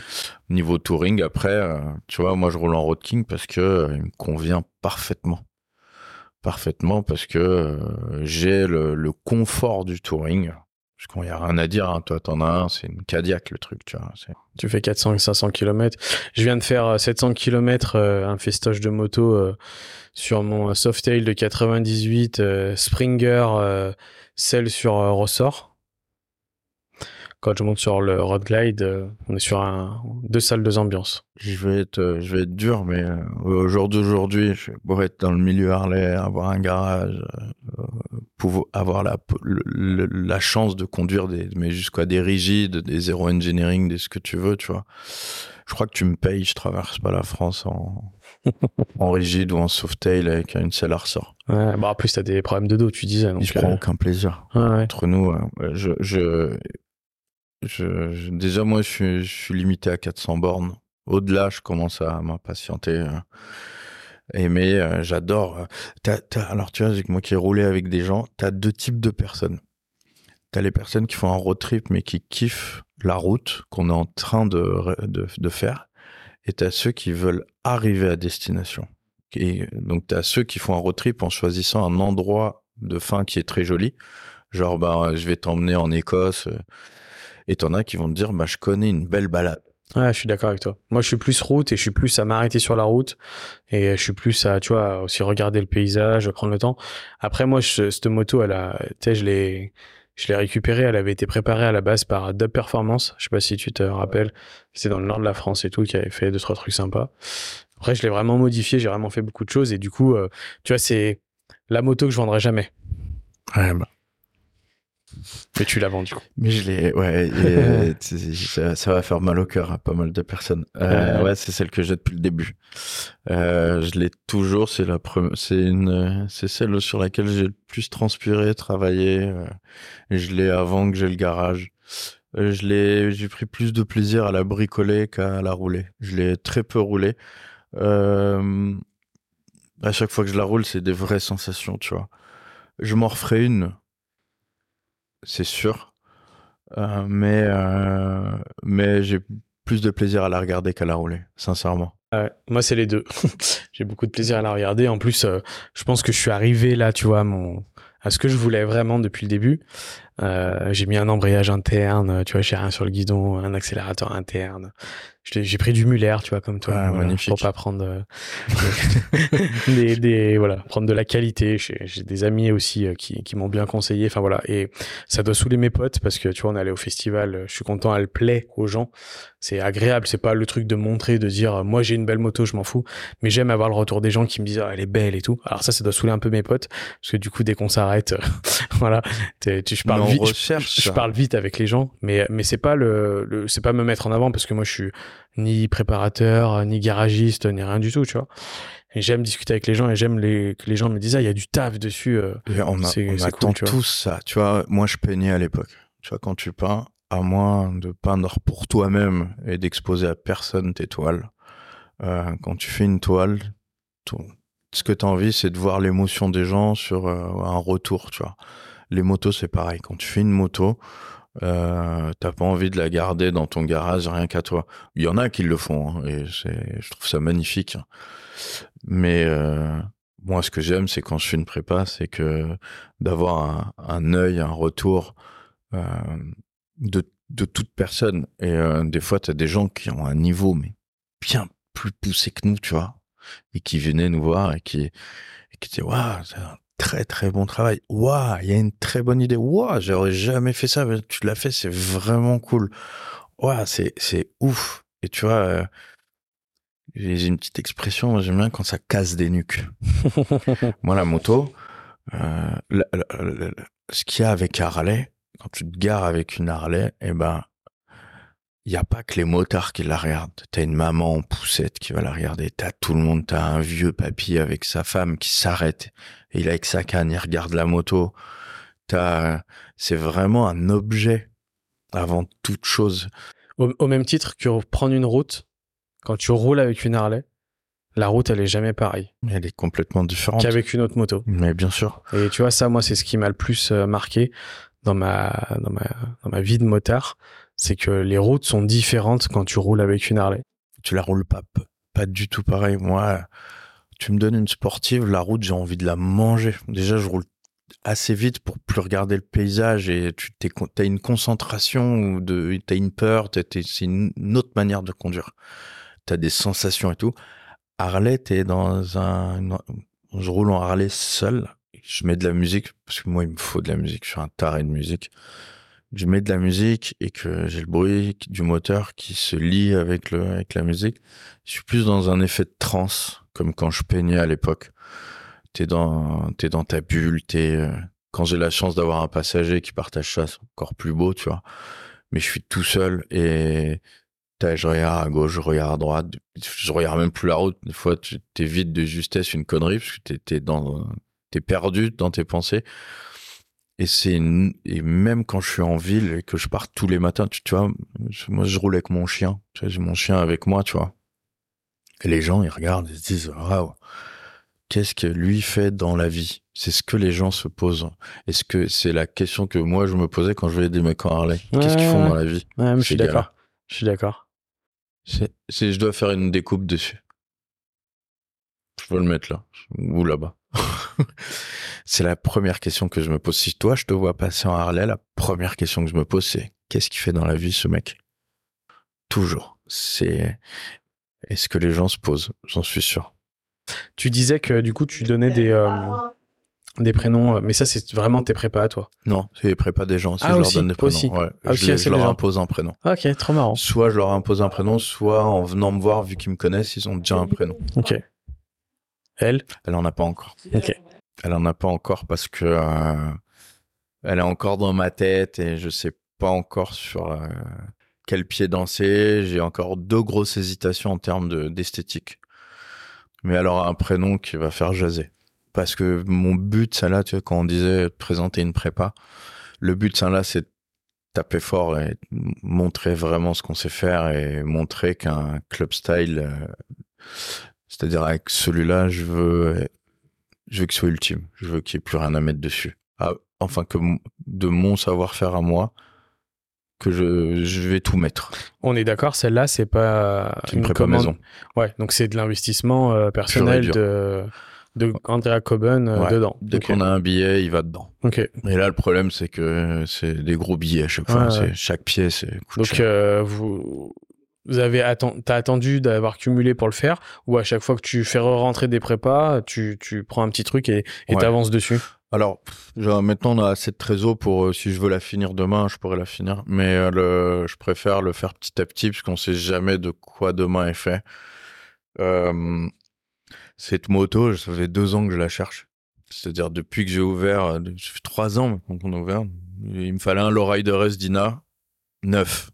Niveau touring, après, euh, tu vois, moi je roule en road king parce que euh, il me convient parfaitement. Parfaitement parce que euh, j'ai le, le confort du touring. Parce qu'il n'y a rien à dire, hein. toi t'en as un, c'est une Cadillac le truc, tu vois. c'est- Tu fais 400 500 km. Je viens de faire euh, 700 km, euh, un festoche de moto euh, sur mon Softail de 98 euh, Springer, celle sur ressort. Quand je monte sur le Road Glide, euh, on est sur un, deux salles, deux ambiances. Je vais être, euh, je vais être dur, mais euh, au jour d'aujourd'hui, je beau être dans le milieu Harley, avoir un garage, pouvoir avoir la, le- le- la chance de conduire des, mais jusqu'à des rigides, des zéro engineering, des ce que tu veux, tu vois. Je crois que tu me payes, je traverse pas la France en, *laughs* en rigide ou en softail avec une selle à ressort. Ouais, bah en plus, t'as des problèmes de dos, tu disais. Donc, je prends euh, aucun plaisir. ouais. Entre nous, je, je, déjà moi, je suis, limité à 400 bornes. Au-delà, je commence à m'impatienter. et mais euh, j'adore. euh, t'as- alors tu vois, moi qui ai roulé avec des gens, t'as deux types de personnes. T'as les personnes qui font un road trip mais qui kiffent la route qu'on est en train de, de, faire. Et t'as ceux qui veulent arriver à destination. Et donc t'as ceux qui font un road trip en choisissant un endroit de fin qui est très joli. Genre, bah, je vais t'emmener en Écosse. euh, Et t'en as qui vont te dire, bah, je connais une belle balade. Ouais, je suis d'accord avec toi. Moi, je suis plus route et je suis plus à m'arrêter sur la route et je suis plus à, tu vois, aussi regarder le paysage, prendre le temps. Après, moi, je- cette moto, elle a, tu sais, je l'ai, je l'ai récupérée. Elle avait été préparée à la base par Dub Performance. Je sais pas si tu te rappelles. C'est dans le nord de la France et tout, qui avait fait deux, trois trucs sympas. Après, je l'ai vraiment modifié. J'ai vraiment fait beaucoup de choses et du coup, euh, tu vois, c'est la moto que je vendrai jamais. Ouais, bah. Mais tu la vends, du coup. Mais je l'ai, ouais, et, *laughs* ça, ça va faire mal au cœur à pas mal de personnes. Euh, Ouais. c'est celle que j'ai depuis le début. Euh, je l'ai toujours, c'est la c'est une, c'est celle sur laquelle j'ai le plus transpiré, travaillé. euh, je l'ai avant que j'ai le garage. Je l'ai, j'ai pris plus de plaisir à la bricoler qu'à la rouler. Je l'ai très peu roulée. Euh, à chaque fois que je la roule, c'est des vraies sensations, tu vois. Je m'en referai une, c'est sûr. Euh, mais euh, mais j'ai plus de plaisir à la regarder qu'à la rouler, sincèrement. Ouais, moi, c'est les deux. *laughs* J'ai beaucoup de plaisir à la regarder. En plus, euh, je pense que je suis arrivé là, tu vois, mon, à ce que je voulais vraiment depuis le début. Euh, j'ai mis un embrayage interne, tu vois, j'ai rien sur le guidon, un accélérateur interne. J'ai pris du Muller, tu vois, comme toi, Ah, voilà, pour pas prendre euh, *laughs* des, des, voilà, prendre de la qualité. J'ai des amis aussi euh, qui, qui m'ont bien conseillé. Enfin voilà, et ça doit saouler mes potes parce que tu vois, on est allé au festival. euh, Je suis content, elle plaît aux gens. C'est agréable. C'est pas le truc de montrer, de dire, euh, moi j'ai une belle moto, je m'en fous. Mais j'aime avoir le retour des gens qui me disent, ah, elle est belle et tout. Alors ça, ça doit saouler un peu mes potes parce que du coup, dès qu'on s'arrête, euh, *laughs* voilà, tu, je parle Vite. je- recherche je, je ça. parle vite avec les gens, mais mais c'est pas le, le c'est pas me mettre en avant parce que moi je suis ni préparateur, ni garagiste, ni rien du tout, tu vois. Et j'aime discuter avec les gens et j'aime les, que les gens me disent ah il y a du taf dessus. euh. Et on, a- attend cool, tous ça. Tu vois, moi je peignais à l'époque. Tu vois, quand tu peins, à moins de peindre pour toi-même et d'exposer à personne tes toiles, euh, quand tu fais une toile, ce que tu as envie, c'est de voir l'émotion des gens sur euh, un retour, tu vois. Les motos, c'est pareil. Quand tu fais une moto, euh, t'as pas envie de la garder dans ton garage rien qu'à toi. Il y en a qui le font, hein, et c'est, je trouve ça magnifique. Mais euh, moi, ce que j'aime, c'est quand je fais une prépa, c'est que d'avoir un, œil, un retour euh, de, toute personne. Et euh, des fois, tu as des gens qui ont un niveau bien plus poussé que nous, tu vois, et qui venaient nous voir et qui, et qui disaient waouh, très très bon travail. Waouh, il y a une très bonne idée. Waouh, j'aurais jamais fait ça, mais tu l'as fait, c'est vraiment cool. Waouh, c'est c'est ouf. Et tu vois. euh, j'ai une petite expression, moi, j'aime bien quand ça casse des nuques. *laughs* moi, la moto, euh, la- la- la- la- ce qu'il y a avec Harley, quand tu te gares avec une Harley, eh ben, il y a pas que les motards qui la regardent. T'as une maman en poussette qui va la regarder. T'as tout le monde. T'as un vieux papy avec sa femme qui s'arrête. Il est avec sa canne, il regarde la moto. T'as, c'est vraiment un objet avant toute chose. Au, au même titre que prendre une route, quand tu roules avec une Harley, la route, elle est jamais pareille Elle est complètement différente. qu'avec une autre moto. Mais bien sûr. Et tu vois, ça, moi, c'est ce qui m'a le plus euh, marqué dans ma, dans ma, dans ma vie de motard. C'est que les routes sont différentes quand tu roules avec une Harley. Tu la roules pas, pas du tout pareil. Moi, tu me donnes une sportive, la route, j'ai envie de la manger. Déjà, je roule assez vite pour plus regarder le paysage et tu as une concentration ou de, t'as une peur, c'est une autre manière de conduire. T'as des sensations et tout. Harley, t'es dans un, je roule en Harley seul. Je mets de la musique parce que moi, il me faut de la musique. Je suis un taré de musique. Je mets de la musique et que j'ai le bruit du moteur qui se lie avec le, avec la musique. Je suis plus dans un effet de transe, comme quand je peignais à l'époque. T'es dans, t'es dans ta bulle, t'es, euh, quand j'ai la chance d'avoir un passager qui partage ça, c'est encore plus beau, tu vois. Mais je suis tout seul et je regarde à gauche, je regarde à droite, je regarde même plus la route. Des fois, tu t'es vide de justesse une connerie parce que t'es, t'es dans, t'es perdu dans tes pensées. Et c'est et même quand je suis en ville et que je pars tous les matins, tu, vois, moi je roule avec mon chien. Tu j'ai mon chien avec moi, tu vois. Et les gens, ils regardent, ils se disent, waouh, qu'est-ce que lui fait dans la vie? C'est ce que les gens se posent. Est-ce que c'est la question que moi je me posais quand je voyais des mecs en Harley? Qu'est-ce qu'ils font ouais. dans la vie? Ouais, mais je suis d'accord. Je suis d'accord. c'est- je dois faire une découpe dessus. Je peux le mettre là ou là-bas. *laughs* c'est la première question que je me pose. Si toi je te vois passer en Harley, la première question que je me pose c'est qu'est-ce qu'il fait dans la vie ce mec? Toujours. C'est est-ce que les gens se posent J'en suis sûr. Tu disais que du coup, tu donnais des, euh, des prénoms, euh, mais ça, c'est vraiment tes prépas à toi. Non, c'est les prépas des gens. Si Ah, je aussi, leur donne des prénoms. aussi. Ouais. Ah, je, leur impose un prénom. Ok, trop marrant. Soit je leur impose un prénom, soit en venant me voir, vu qu'ils me connaissent, ils ont déjà un prénom. Ok. Elle? Elle en a pas encore. Ok. Elle en a pas encore parce que euh, elle est encore dans ma tête et je sais pas encore sur euh, quel pied danser. J'ai encore deux grosses hésitations en termes de d'esthétique. Mais aura un prénom qui va faire jaser. Parce que mon but, ça là, tu vois, quand on disait présenter une prépa, le but, ça là, c'est taper fort et montrer vraiment ce qu'on sait faire et montrer qu'un club style, euh, c'est-à-dire avec celui-là, je veux je veux qu'il soit ultime. Je veux qu'il n'y ait plus rien à mettre dessus. Ah, enfin, que de mon savoir-faire à moi, que je, je vais tout mettre. On est d'accord, celle-là, c'est pas C'est une prépa maison. Ouais, donc c'est de l'investissement euh, personnel de, de Andrea Coben euh, Ouais. dedans. Dès Ok. qu'on a un billet, il va dedans. Ok. Et là, le problème, c'est que c'est des gros billets à chaque fois. Ouais, C'est- ouais. Chaque pièce coûte Donc cher. euh, vous vous avez atten- t'as attendu d'avoir cumulé pour le faire ou à chaque fois que tu fais rentrer des prépas, tu, tu prends un petit truc et t'avances dessus? Alors, maintenant, on a assez de trésor pour, euh, si je veux la finir demain, je pourrais la finir. Mais euh, je préfère le faire petit à petit, parce qu'on sait jamais de quoi demain est fait. Euh, cette moto, ça fait deux ans que je la cherche. C'est-à-dire, depuis que j'ai ouvert, ça fait trois ans qu'on a ouvert, il me fallait un Lowrider S Dina neuf.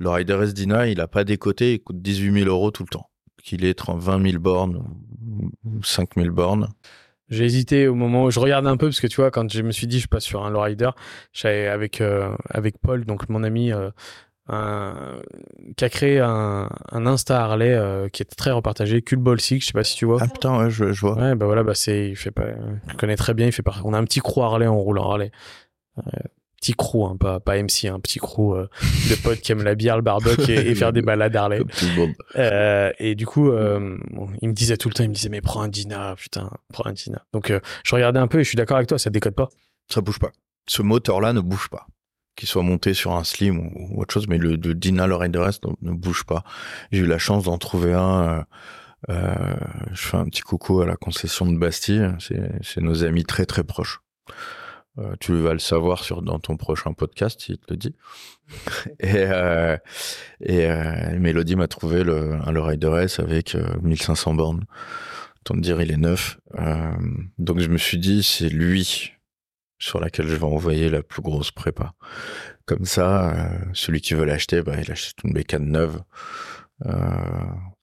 Le S Dina, il a pas décoté, il coûte 18 000 euros tout le temps. Qu'il est entre 20 000 bornes ou 5 000 bornes. J'ai hésité au moment où je regardais un peu parce que tu vois quand je me suis dit je passe sur un lowrider, j'avais avec euh, avec Paul donc mon ami euh, un- qui a créé un, un Insta Harley euh, qui est très repartagé, Cul Ball Six, je sais pas si tu vois. Ah putain, ouais, je, je vois. Ouais, bah voilà, bah c'est, il fait pas, je connais très bien, il fait pas, on a un petit crew Harley, on roule en Harley. Petit crew, hein, pas, pas MC, un petit crew euh, de potes qui aiment la bière, le barbecue et, et faire *laughs* des balades Harley. Euh, et du coup, euh, bon, il me disait tout le temps, il me disait, mais prends un Dina, putain, prends un Dina. Donc, euh, je regardais un peu et je suis d'accord avec toi, ça décode pas. Ça bouge pas. Ce moteur-là ne bouge pas. Qu'il soit monté sur un slim ou, ou autre chose, mais le, le Dina, le Rider S ne, ne bouge pas. J'ai eu la chance d'en trouver un. je fais un petit coucou à la concession de Bastille. C'est nos amis très très proches. Euh, tu vas le savoir sur, dans ton prochain podcast, s'il te le dit. *laughs* et euh, et euh, Mélodie m'a trouvé le, un Rider S avec 1500 bornes. Autant te dire, il est neuf. donc je me suis dit, c'est lui sur laquelle je vais envoyer la plus grosse prépa. Comme ça, celui qui veut l'acheter, bah, il achète une bécane neuve.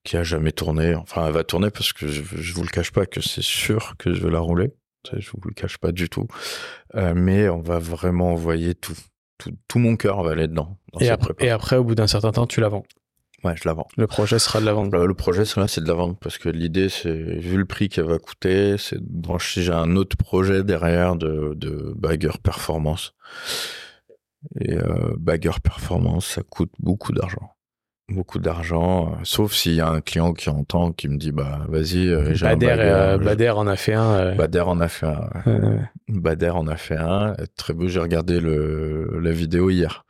qui a jamais tourné. Enfin, elle va tourner parce que je, je vous le cache pas que c'est sûr que je vais la rouler. Je vous le cache pas du tout. Euh, mais on va vraiment envoyer tout. Tout, mon cœur va aller dedans. et, après, et après, au bout d'un certain temps, tu la vends. Ouais, je la vends. Le projet sera de la vente. Le, projet sera c'est de la vente parce que l'idée, c'est vu le prix qu'elle va coûter, c'est si j'ai un autre projet derrière de, de bagger performance. Et euh, bagger performance, ça coûte beaucoup d'argent beaucoup d'argent, euh, sauf s'il y a un client qui entend, qui me dit bah vas-y. Euh, Bader, euh, Bader en a fait un. Bader en a fait un. Bader en a fait un. Très beau. J'ai regardé le la vidéo hier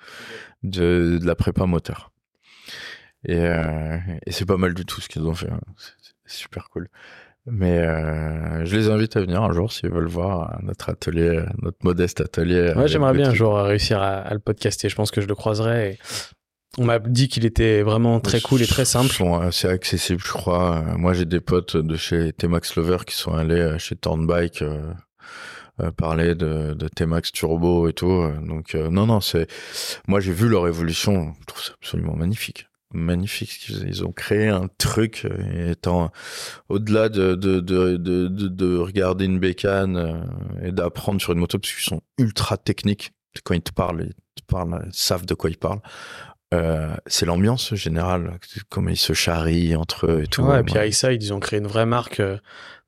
de, de la prépa moteur. Et, et c'est pas mal du tout ce qu'ils ont fait. Hein. C'est super cool. Mais je les invite à venir un jour s'ils veulent voir notre atelier, notre modeste atelier. Ouais, j'aimerais bien un jour réussir à, à, le podcaster. Je pense que je le croiserai. Et on m'a dit qu'il était vraiment très cool et très simple. Ils assez accessibles, je crois. Moi, j'ai des potes de chez T-Max Lover qui sont allés euh, chez Turnbike euh, euh, parler de, de T-Max Turbo et tout. Donc, euh, non, non, c'est. Moi, j'ai vu leur évolution. Je trouve ça absolument magnifique. Magnifique. Ils ont créé un truc étant au-delà de de, de, de, de, regarder une bécane et d'apprendre sur une moto parce qu'ils sont ultra techniques. Quand ils te parlent, ils te parlent, ils savent de quoi ils parlent. Euh, c'est l'ambiance générale, comment ils se charrient entre eux et tout. Ouais, et puis avec ça, ils ont créé une vraie marque. Euh,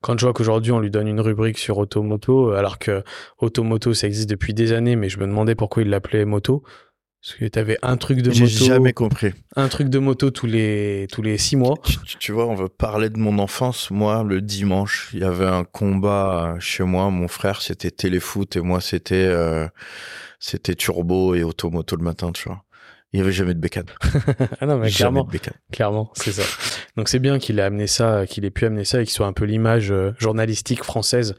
quand je vois qu'aujourd'hui on lui donne une rubrique sur Automoto, alors que Automoto ça existe depuis des années, mais je me demandais pourquoi il l'appelait Moto. Parce que tu avais un truc de moto. J'ai jamais compris. Un truc de moto tous les, tous les six mois. Tu, vois, on veut parler de mon enfance. Moi, le dimanche, il y avait un combat chez moi. Mon frère, c'était téléfoot et moi, c'était, euh, c'était turbo et automoto le matin, tu vois il n'y avait jamais de bécane. *laughs* ah non, mais clairement, clairement, c'est ça. Donc c'est bien qu'il ait amené ça, qu'il ait pu amener ça et qu'il soit un peu l'image euh, journalistique française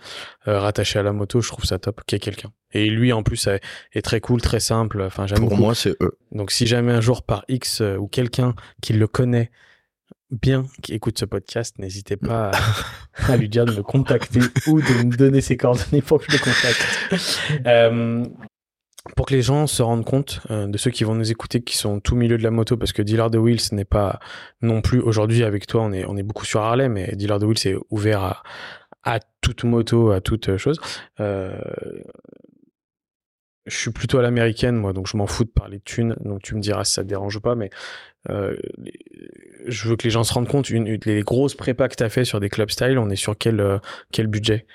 euh, rattachée à la moto. Je trouve ça top qu'il y ait quelqu'un. Et lui, en plus, est très cool, très simple. Enfin, j'aime Pour moi, c'est eux. Donc si jamais un jour par X euh, ou quelqu'un qui le connaît bien, qui écoute ce podcast, n'hésitez pas à, lui dire de me contacter *laughs* ou de me donner ses coordonnées pour que je le contacte. *laughs* Euh, pour que les gens se rendent compte euh, de ceux qui vont nous écouter qui sont tout milieu de la moto parce que Dealer de Wheels n'est pas non plus aujourd'hui avec toi on est beaucoup sur Harley mais Dealer de Wheels est ouvert à toute moto à toute chose. Euh, je suis plutôt à l'américaine moi donc je m'en fous de parler de thunes donc tu me diras si ça te dérange pas mais euh, je veux que les gens se rendent compte une, les grosses prépas que tu as fait sur des club style on est sur euh, quel budget?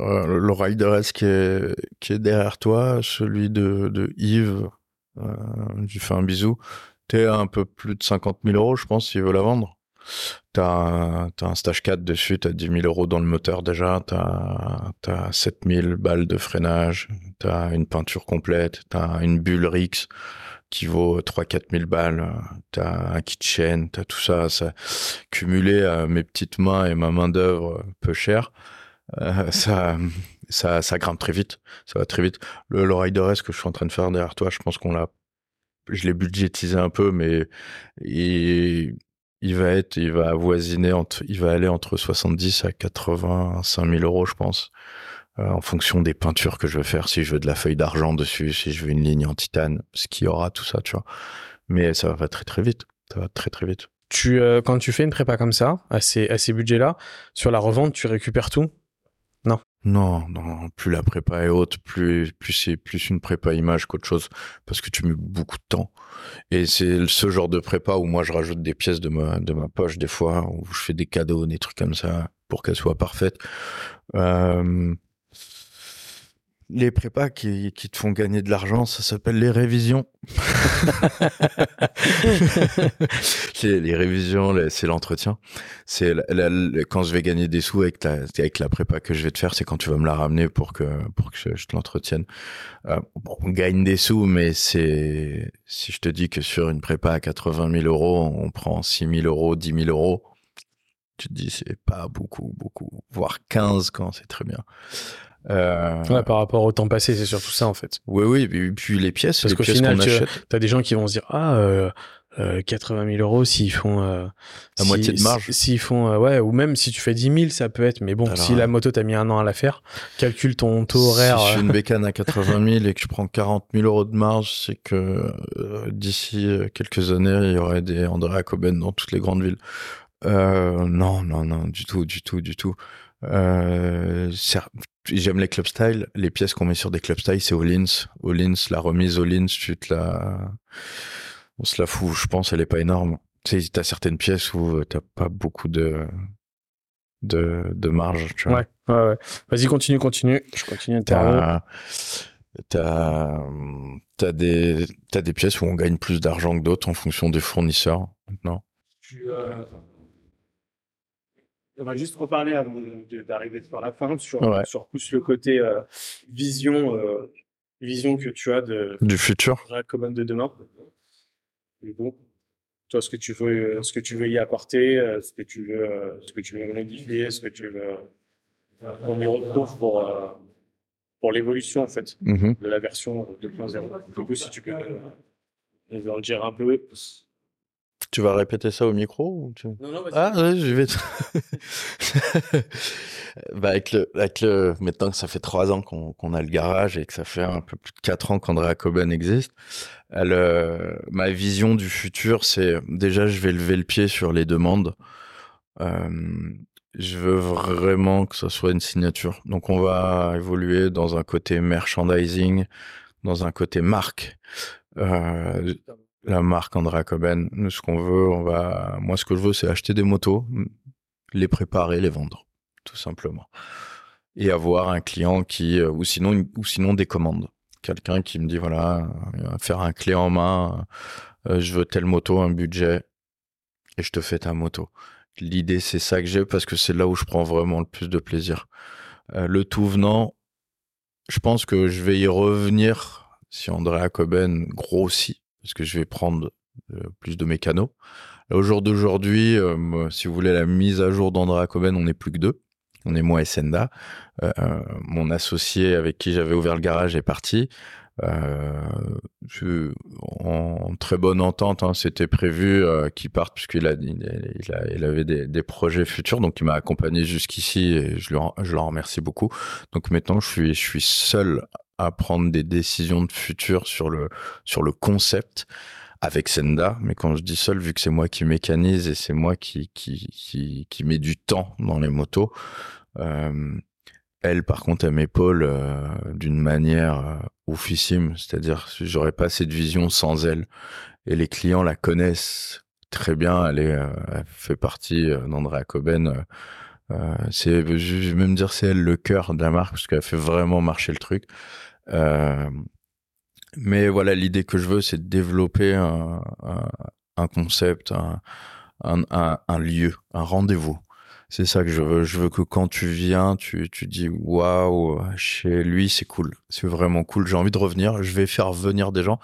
Euh, le S qui est, qui est derrière toi, celui de, de Yves, euh, je fais un bisou. T'es à un peu plus de 50 000 euros, je pense, s'il veut la vendre. T'as un, as un stage 4 dessus, t'as 10 000 euros dans le moteur déjà, t'as as 7 000 balles de freinage, t'as une peinture complète, t'as une bulle Rix qui vaut 3-4 000 balles, t'as un kitchen, t'as tout ça, ça cumulé à mes petites mains et ma main d'œuvre peu cher euh, ça, ça, ça grimpe très vite. Ça va très vite. Le, le Rider S que je suis en train de faire derrière toi, je pense qu'on l'a, je l'ai budgétisé un peu, mais il, il va être, il va entre, il va aller entre 70 à 85 000 euros, je pense. Euh, en fonction des peintures que je veux faire, si je veux de la feuille d'argent dessus, si je veux une ligne en titane, ce qui aura tout ça, tu vois. Mais ça va très très vite. Ça va très très vite. Tu, euh, quand tu fais une prépa comme ça, à ces, à ces budgets-là, sur la revente, tu récupères tout? Non. Non, plus la prépa est haute, plus, plus c'est plus une prépa image qu'autre chose, parce que tu mets beaucoup de temps. Et c'est ce genre de prépa où moi je rajoute des pièces de ma, de ma poche des fois, où je fais des cadeaux, des trucs comme ça, pour qu'elle soit parfaite. Euh, les prépas qui, te font gagner de l'argent, ça s'appelle les révisions. *laughs* les, révisions, c'est l'entretien. C'est quand je vais gagner des sous avec, la prépa que je vais te faire, c'est quand tu vas me la ramener pour que je, te l'entretienne. Euh, on gagne des sous, mais c'est si je te dis que sur une prépa à 80 000 euros, on prend 6 000 euros, 10 000 euros, tu te dis c'est pas beaucoup, beaucoup, voire 15 quand c'est très bien. Euh, Ouais, par rapport au temps passé, c'est surtout ça en fait. Oui, oui, puis, puis les pièces, Parce qu'au final, qu'on tu- achète. T'as des gens qui vont se dire ah euh, euh, 80 000 euros s'ils font euh, La si- moitié de marge. S'ils font euh, ouais ou même si tu fais 10 000 ça peut être mais bon Alors, si la moto t'as mis un an à la faire, calcule ton taux horaire. Si je euh, fais une bécane à *laughs* 80 000 et que je prends 40 000 euros de marge, c'est que euh, d'ici euh, quelques années, il y aurait des Andrea Coben dans toutes les grandes villes. Euh, non, non, non, du tout, du tout, du tout. Euh, J'aime les club style. Les pièces qu'on met sur des club style, c'est All-ins. All-ins, la remise All-ins, tu te la... On se la fout, je pense, elle est pas énorme. Tu sais, t'as certaines pièces où t'as pas beaucoup de... de, de marge, tu vois. Ouais, ouais, ouais. Vas-y, continue, continue. Je continue. T'as, t'as, t'as des, t'as des pièces où on gagne plus d'argent que d'autres en fonction des fournisseurs. maintenant. Tu, euh, On va juste reparler avant de- d'arriver sur la fin sur, Ouais. sur plus le côté euh, vision, euh, vision que tu as de Du futur. la commande de demain. Et bon, toi, ce que tu veux, ce que tu veux y apporter, euh, ce que tu veux, euh, ce que tu veux modifier, ce que tu veux, euh, on y retrouve pour euh, pour l'évolution en fait Mhm. de la version 2.0. Du coup, si tu peux euh, nous en dire un peu. Tu vas répéter ça au micro ou tu... Non, non, Ah ouais, je vais. *laughs* bah avec le, avec le, maintenant que ça fait trois ans qu'on qu'on a le garage et que ça fait un peu plus de quatre ans qu'Andrea Coben existe, elle, euh, ma vision du futur, c'est déjà je vais lever le pied sur les demandes. Euh, je veux vraiment que ce soit une signature. Donc on va évoluer dans un côté merchandising, dans un côté marque. Euh, la marque Andrea Coben. Ce qu'on veut, on va, moi, ce que je veux, c'est acheter des motos, les préparer, les vendre, tout simplement. Et avoir un client qui, euh, ou sinon, des commandes. Quelqu'un qui me dit, voilà, euh, faire un clé en main, euh, je veux telle moto, un budget, et je te fais ta moto. L'idée, c'est ça que j'ai parce que c'est là où je prends vraiment le plus de plaisir. Le tout venant, je pense que je vais y revenir si Andrea Coben grossit, parce que je vais prendre euh, plus de mécanos. Au jour d'aujourd'hui, euh, si vous voulez la mise à jour d'Andrea Coben, on n'est plus que deux. On est moi et Senda. Euh, mon associé avec qui j'avais ouvert le garage est parti. En très bonne entente, hein, c'était prévu qu'il parte puisqu'il il, avait des, projets futurs, donc il m'a accompagné jusqu'ici et je le, je le remercie beaucoup. Donc maintenant, je suis, je suis seul à prendre des décisions de futur sur le, sur le concept avec Senda. Mais quand je dis seul, vu que c'est moi qui mécanise et c'est moi qui, qui, qui, qui met du temps dans les motos, euh, elle, par contre, elle m'épaule euh, d'une manière euh, oufissime. C'est-à-dire, j'aurais pas cette vision sans elle. Et les clients la connaissent très bien. Elle, est, euh, elle fait partie euh, d'Andrea Coben. Euh, c'est, je vais même dire, c'est elle le cœur de la marque parce qu'elle fait vraiment marcher le truc. Euh, mais voilà, l'idée que je veux, c'est de développer un, un, un concept, un, un, un, lieu, un rendez-vous. C'est ça que je veux. Je veux que quand tu viens, tu, tu dis waouh, chez lui, c'est cool. C'est vraiment cool. J'ai envie de revenir. Je vais faire venir des gens.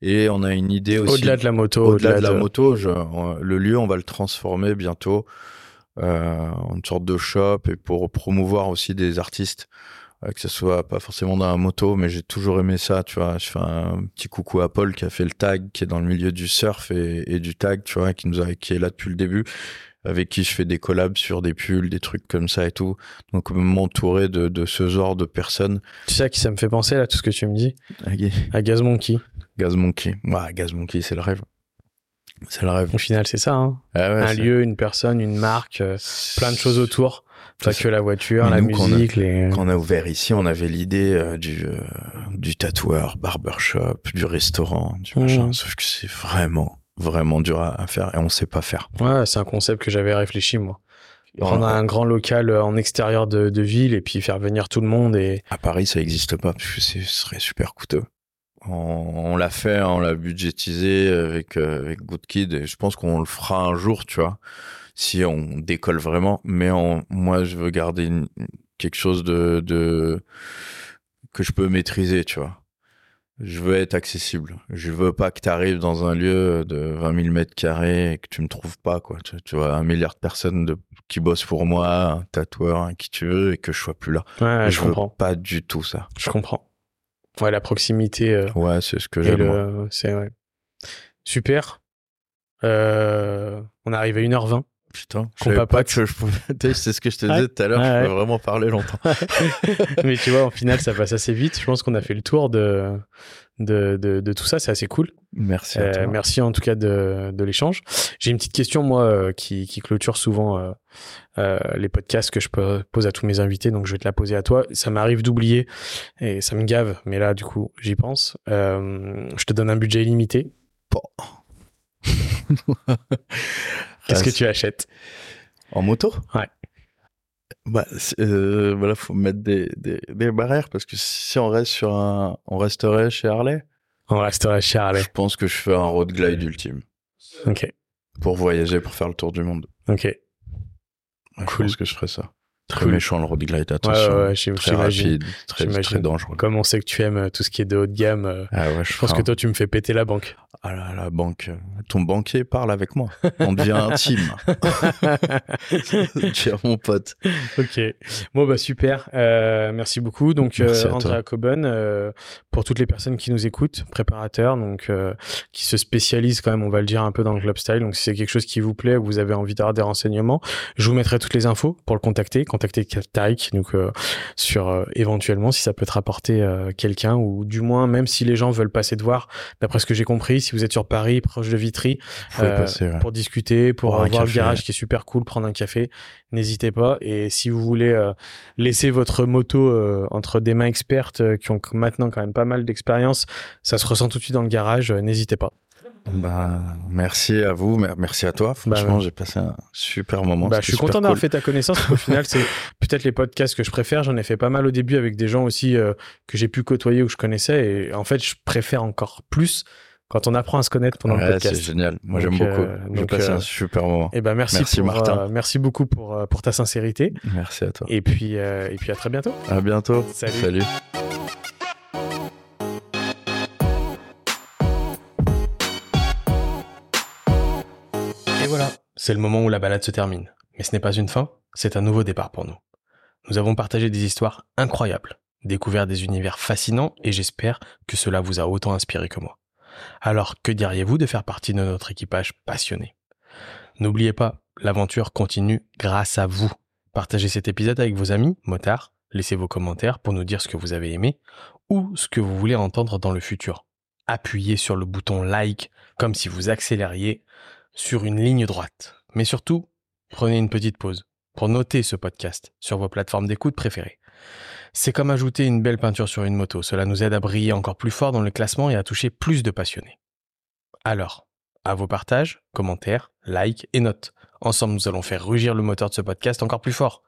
Et on a une idée aussi. Au-delà de la moto, Au-delà de la moto, je- le lieu, on va le transformer bientôt en une sorte de shop et pour promouvoir aussi des artistes, euh, que ce soit pas forcément dans la moto, mais j'ai toujours aimé ça, tu vois. Je fais un petit coucou à Paul qui a fait le tag, qui est dans le milieu du surf et, et du tag, tu vois, qui nous a, qui est là depuis le début, avec qui je fais des collabs sur des pulls, des trucs comme ça et tout. Donc m'entourer de, de ce genre de personnes. Tu sais à qui ça me fait penser là, tout ce que tu me dis? À Gaz Monkey. Gaz Monkey, ouais, Gaz Monkey, c'est le rêve. C'est le rêve. Au final, c'est ça. Hein. Ah ouais, un lieu, une personne, une marque, euh, plein de choses autour. Pas que la voiture, Mais la nous, quand on a- musique, les. Quand on a ouvert ici, on avait l'idée euh, du, euh, du tatoueur, barbershop, du restaurant, du Mmh. machin. Sauf que c'est vraiment, vraiment dur à, à faire et on sait pas faire. Ouais, c'est un concept que j'avais réfléchi moi. Prendre un grand local en extérieur de, de ville et puis faire venir tout le monde et À Paris, ça existe pas parce que ce serait super coûteux. On, on l'a fait, on l'a budgétisé avec, euh, avec Good Kid et je pense qu'on le fera un jour, tu vois, si on décolle vraiment. Mais on- moi, je veux garder une- quelque chose de, de que je peux maîtriser, tu vois. je veux être accessible. Je veux pas que tu arrives dans un lieu de 20 000 mètres carrés et que tu me trouves pas, quoi. Tu, tu vois, un milliard de personnes de, qui bossent pour moi, un tatoueur, un qui tu veux, et que je sois plus là. Ouais, je, je veux comprends. pas du tout ça. Je comprends. Ouais, la proximité. euh, Ouais, c'est ce que j'aime. C'est ouais. Super. Euh, on arrive à 1h20. Putain, je savais pas que je pouvais. *laughs* C'est ce que je te disais tout à l'heure. Je peux vraiment parler longtemps. *laughs* Mais tu vois, au final, ça passe assez vite. Je pense qu'on a fait le tour de, de, de, de tout ça. C'est assez cool. Merci à Euh, merci en tout cas de, de l'échange. J'ai une petite question, moi, euh, qui, qui clôture souvent euh, les podcasts que je pose à tous mes invités. Donc, je vais te la poser à toi. Ça m'arrive d'oublier et ça me gave. Mais là, du coup, j'y pense. Je te donne un budget illimité. *laughs* Qu'est-ce Ah, que tu achètes? En moto? Ouais. Bah, euh, voilà, faut mettre des, des, des barrières parce que si on reste sur un, on resterait chez Harley. On restera chez Harley. Je pense que je fais un road glide ultime Ok. pour voyager, pour faire le tour du monde. Ok. Ouais, Je Cool. pense que je ferais ça. Très Cool. méchant le road glide, Ouais, attention. ouais, ouais, j'im- très rapide, très, très dangereux. Comme on sait que tu aimes euh, tout ce qui est de haut de gamme, euh, Ah ouais, je, je pense que toi, tu me fais péter la banque. Ah là, la banque, euh, ton banquier parle avec moi. On devient *laughs* intime. *laughs* tu es mon pote. ok. Bon, bah super. Euh, merci beaucoup. Donc, Merci euh, à Andrea Coben, euh, pour toutes les personnes qui nous écoutent, préparateurs, donc qui se spécialisent quand même, on va le dire, un peu dans le club style. Donc, si c'est quelque chose qui vous plaît, ou vous avez envie d'avoir des renseignements, je vous mettrai toutes les infos pour le contacter. Contactez Tarik, donc euh, sur euh, éventuellement si ça peut te rapporter euh, quelqu'un, ou du moins même si les gens veulent passer de voir. D'après ce que j'ai compris, si vous êtes sur Paris, proche de Vitry, passer, ouais. pour discuter, pour un voir le garage qui est super cool, prendre un café, n'hésitez pas. Et si vous voulez laisser votre moto entre des mains expertes qui ont maintenant quand même pas mal d'expérience, ça se ressent tout de suite dans le garage, n'hésitez pas. Bah, merci à vous, mer- merci à toi. Franchement, ouais. j'ai passé un super moment. Bah, je suis content d'avoir cool. fait ta connaissance. qu'au final, c'est *laughs* peut-être les podcasts que je préfère. J'en ai fait pas mal au début avec des gens aussi euh, que j'ai pu côtoyer ou que je connaissais. Et en fait, je préfère encore plus quand on apprend à se connaître pendant le Ouais, c'est podcast. génial. Moi, j'aime beaucoup. euh, J'ai passé euh, un super moment. Et ben merci, Merci, pour, Martin. euh, merci beaucoup pour, euh, pour ta sincérité. Merci à toi. Et puis, euh, et puis à très bientôt. À bientôt. Salut. Salut. C'est le moment où la balade se termine. Mais ce n'est pas une fin, c'est un nouveau départ pour nous. Nous avons partagé des histoires incroyables, découvert des univers fascinants et j'espère que cela vous a autant inspiré que moi. Alors, que diriez-vous de faire partie de notre équipage passionné? N'oubliez pas, l'aventure continue grâce à vous. Partagez cet épisode avec vos amis, motards, laissez vos commentaires pour nous dire ce que vous avez aimé ou ce que vous voulez entendre dans le futur. Appuyez sur le bouton like comme si vous accélériez sur une ligne droite. Mais surtout, prenez une petite pause pour noter ce podcast sur vos plateformes d'écoute préférées. C'est comme ajouter une belle peinture sur une moto. Cela nous aide à briller encore plus fort dans le classement et à toucher plus de passionnés. Alors, à vos partages, commentaires, likes et notes. Ensemble, nous allons faire rugir le moteur de ce podcast encore plus fort.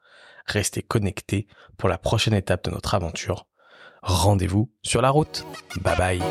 Restez connectés pour la prochaine étape de notre aventure. Rendez-vous sur la route. Bye bye.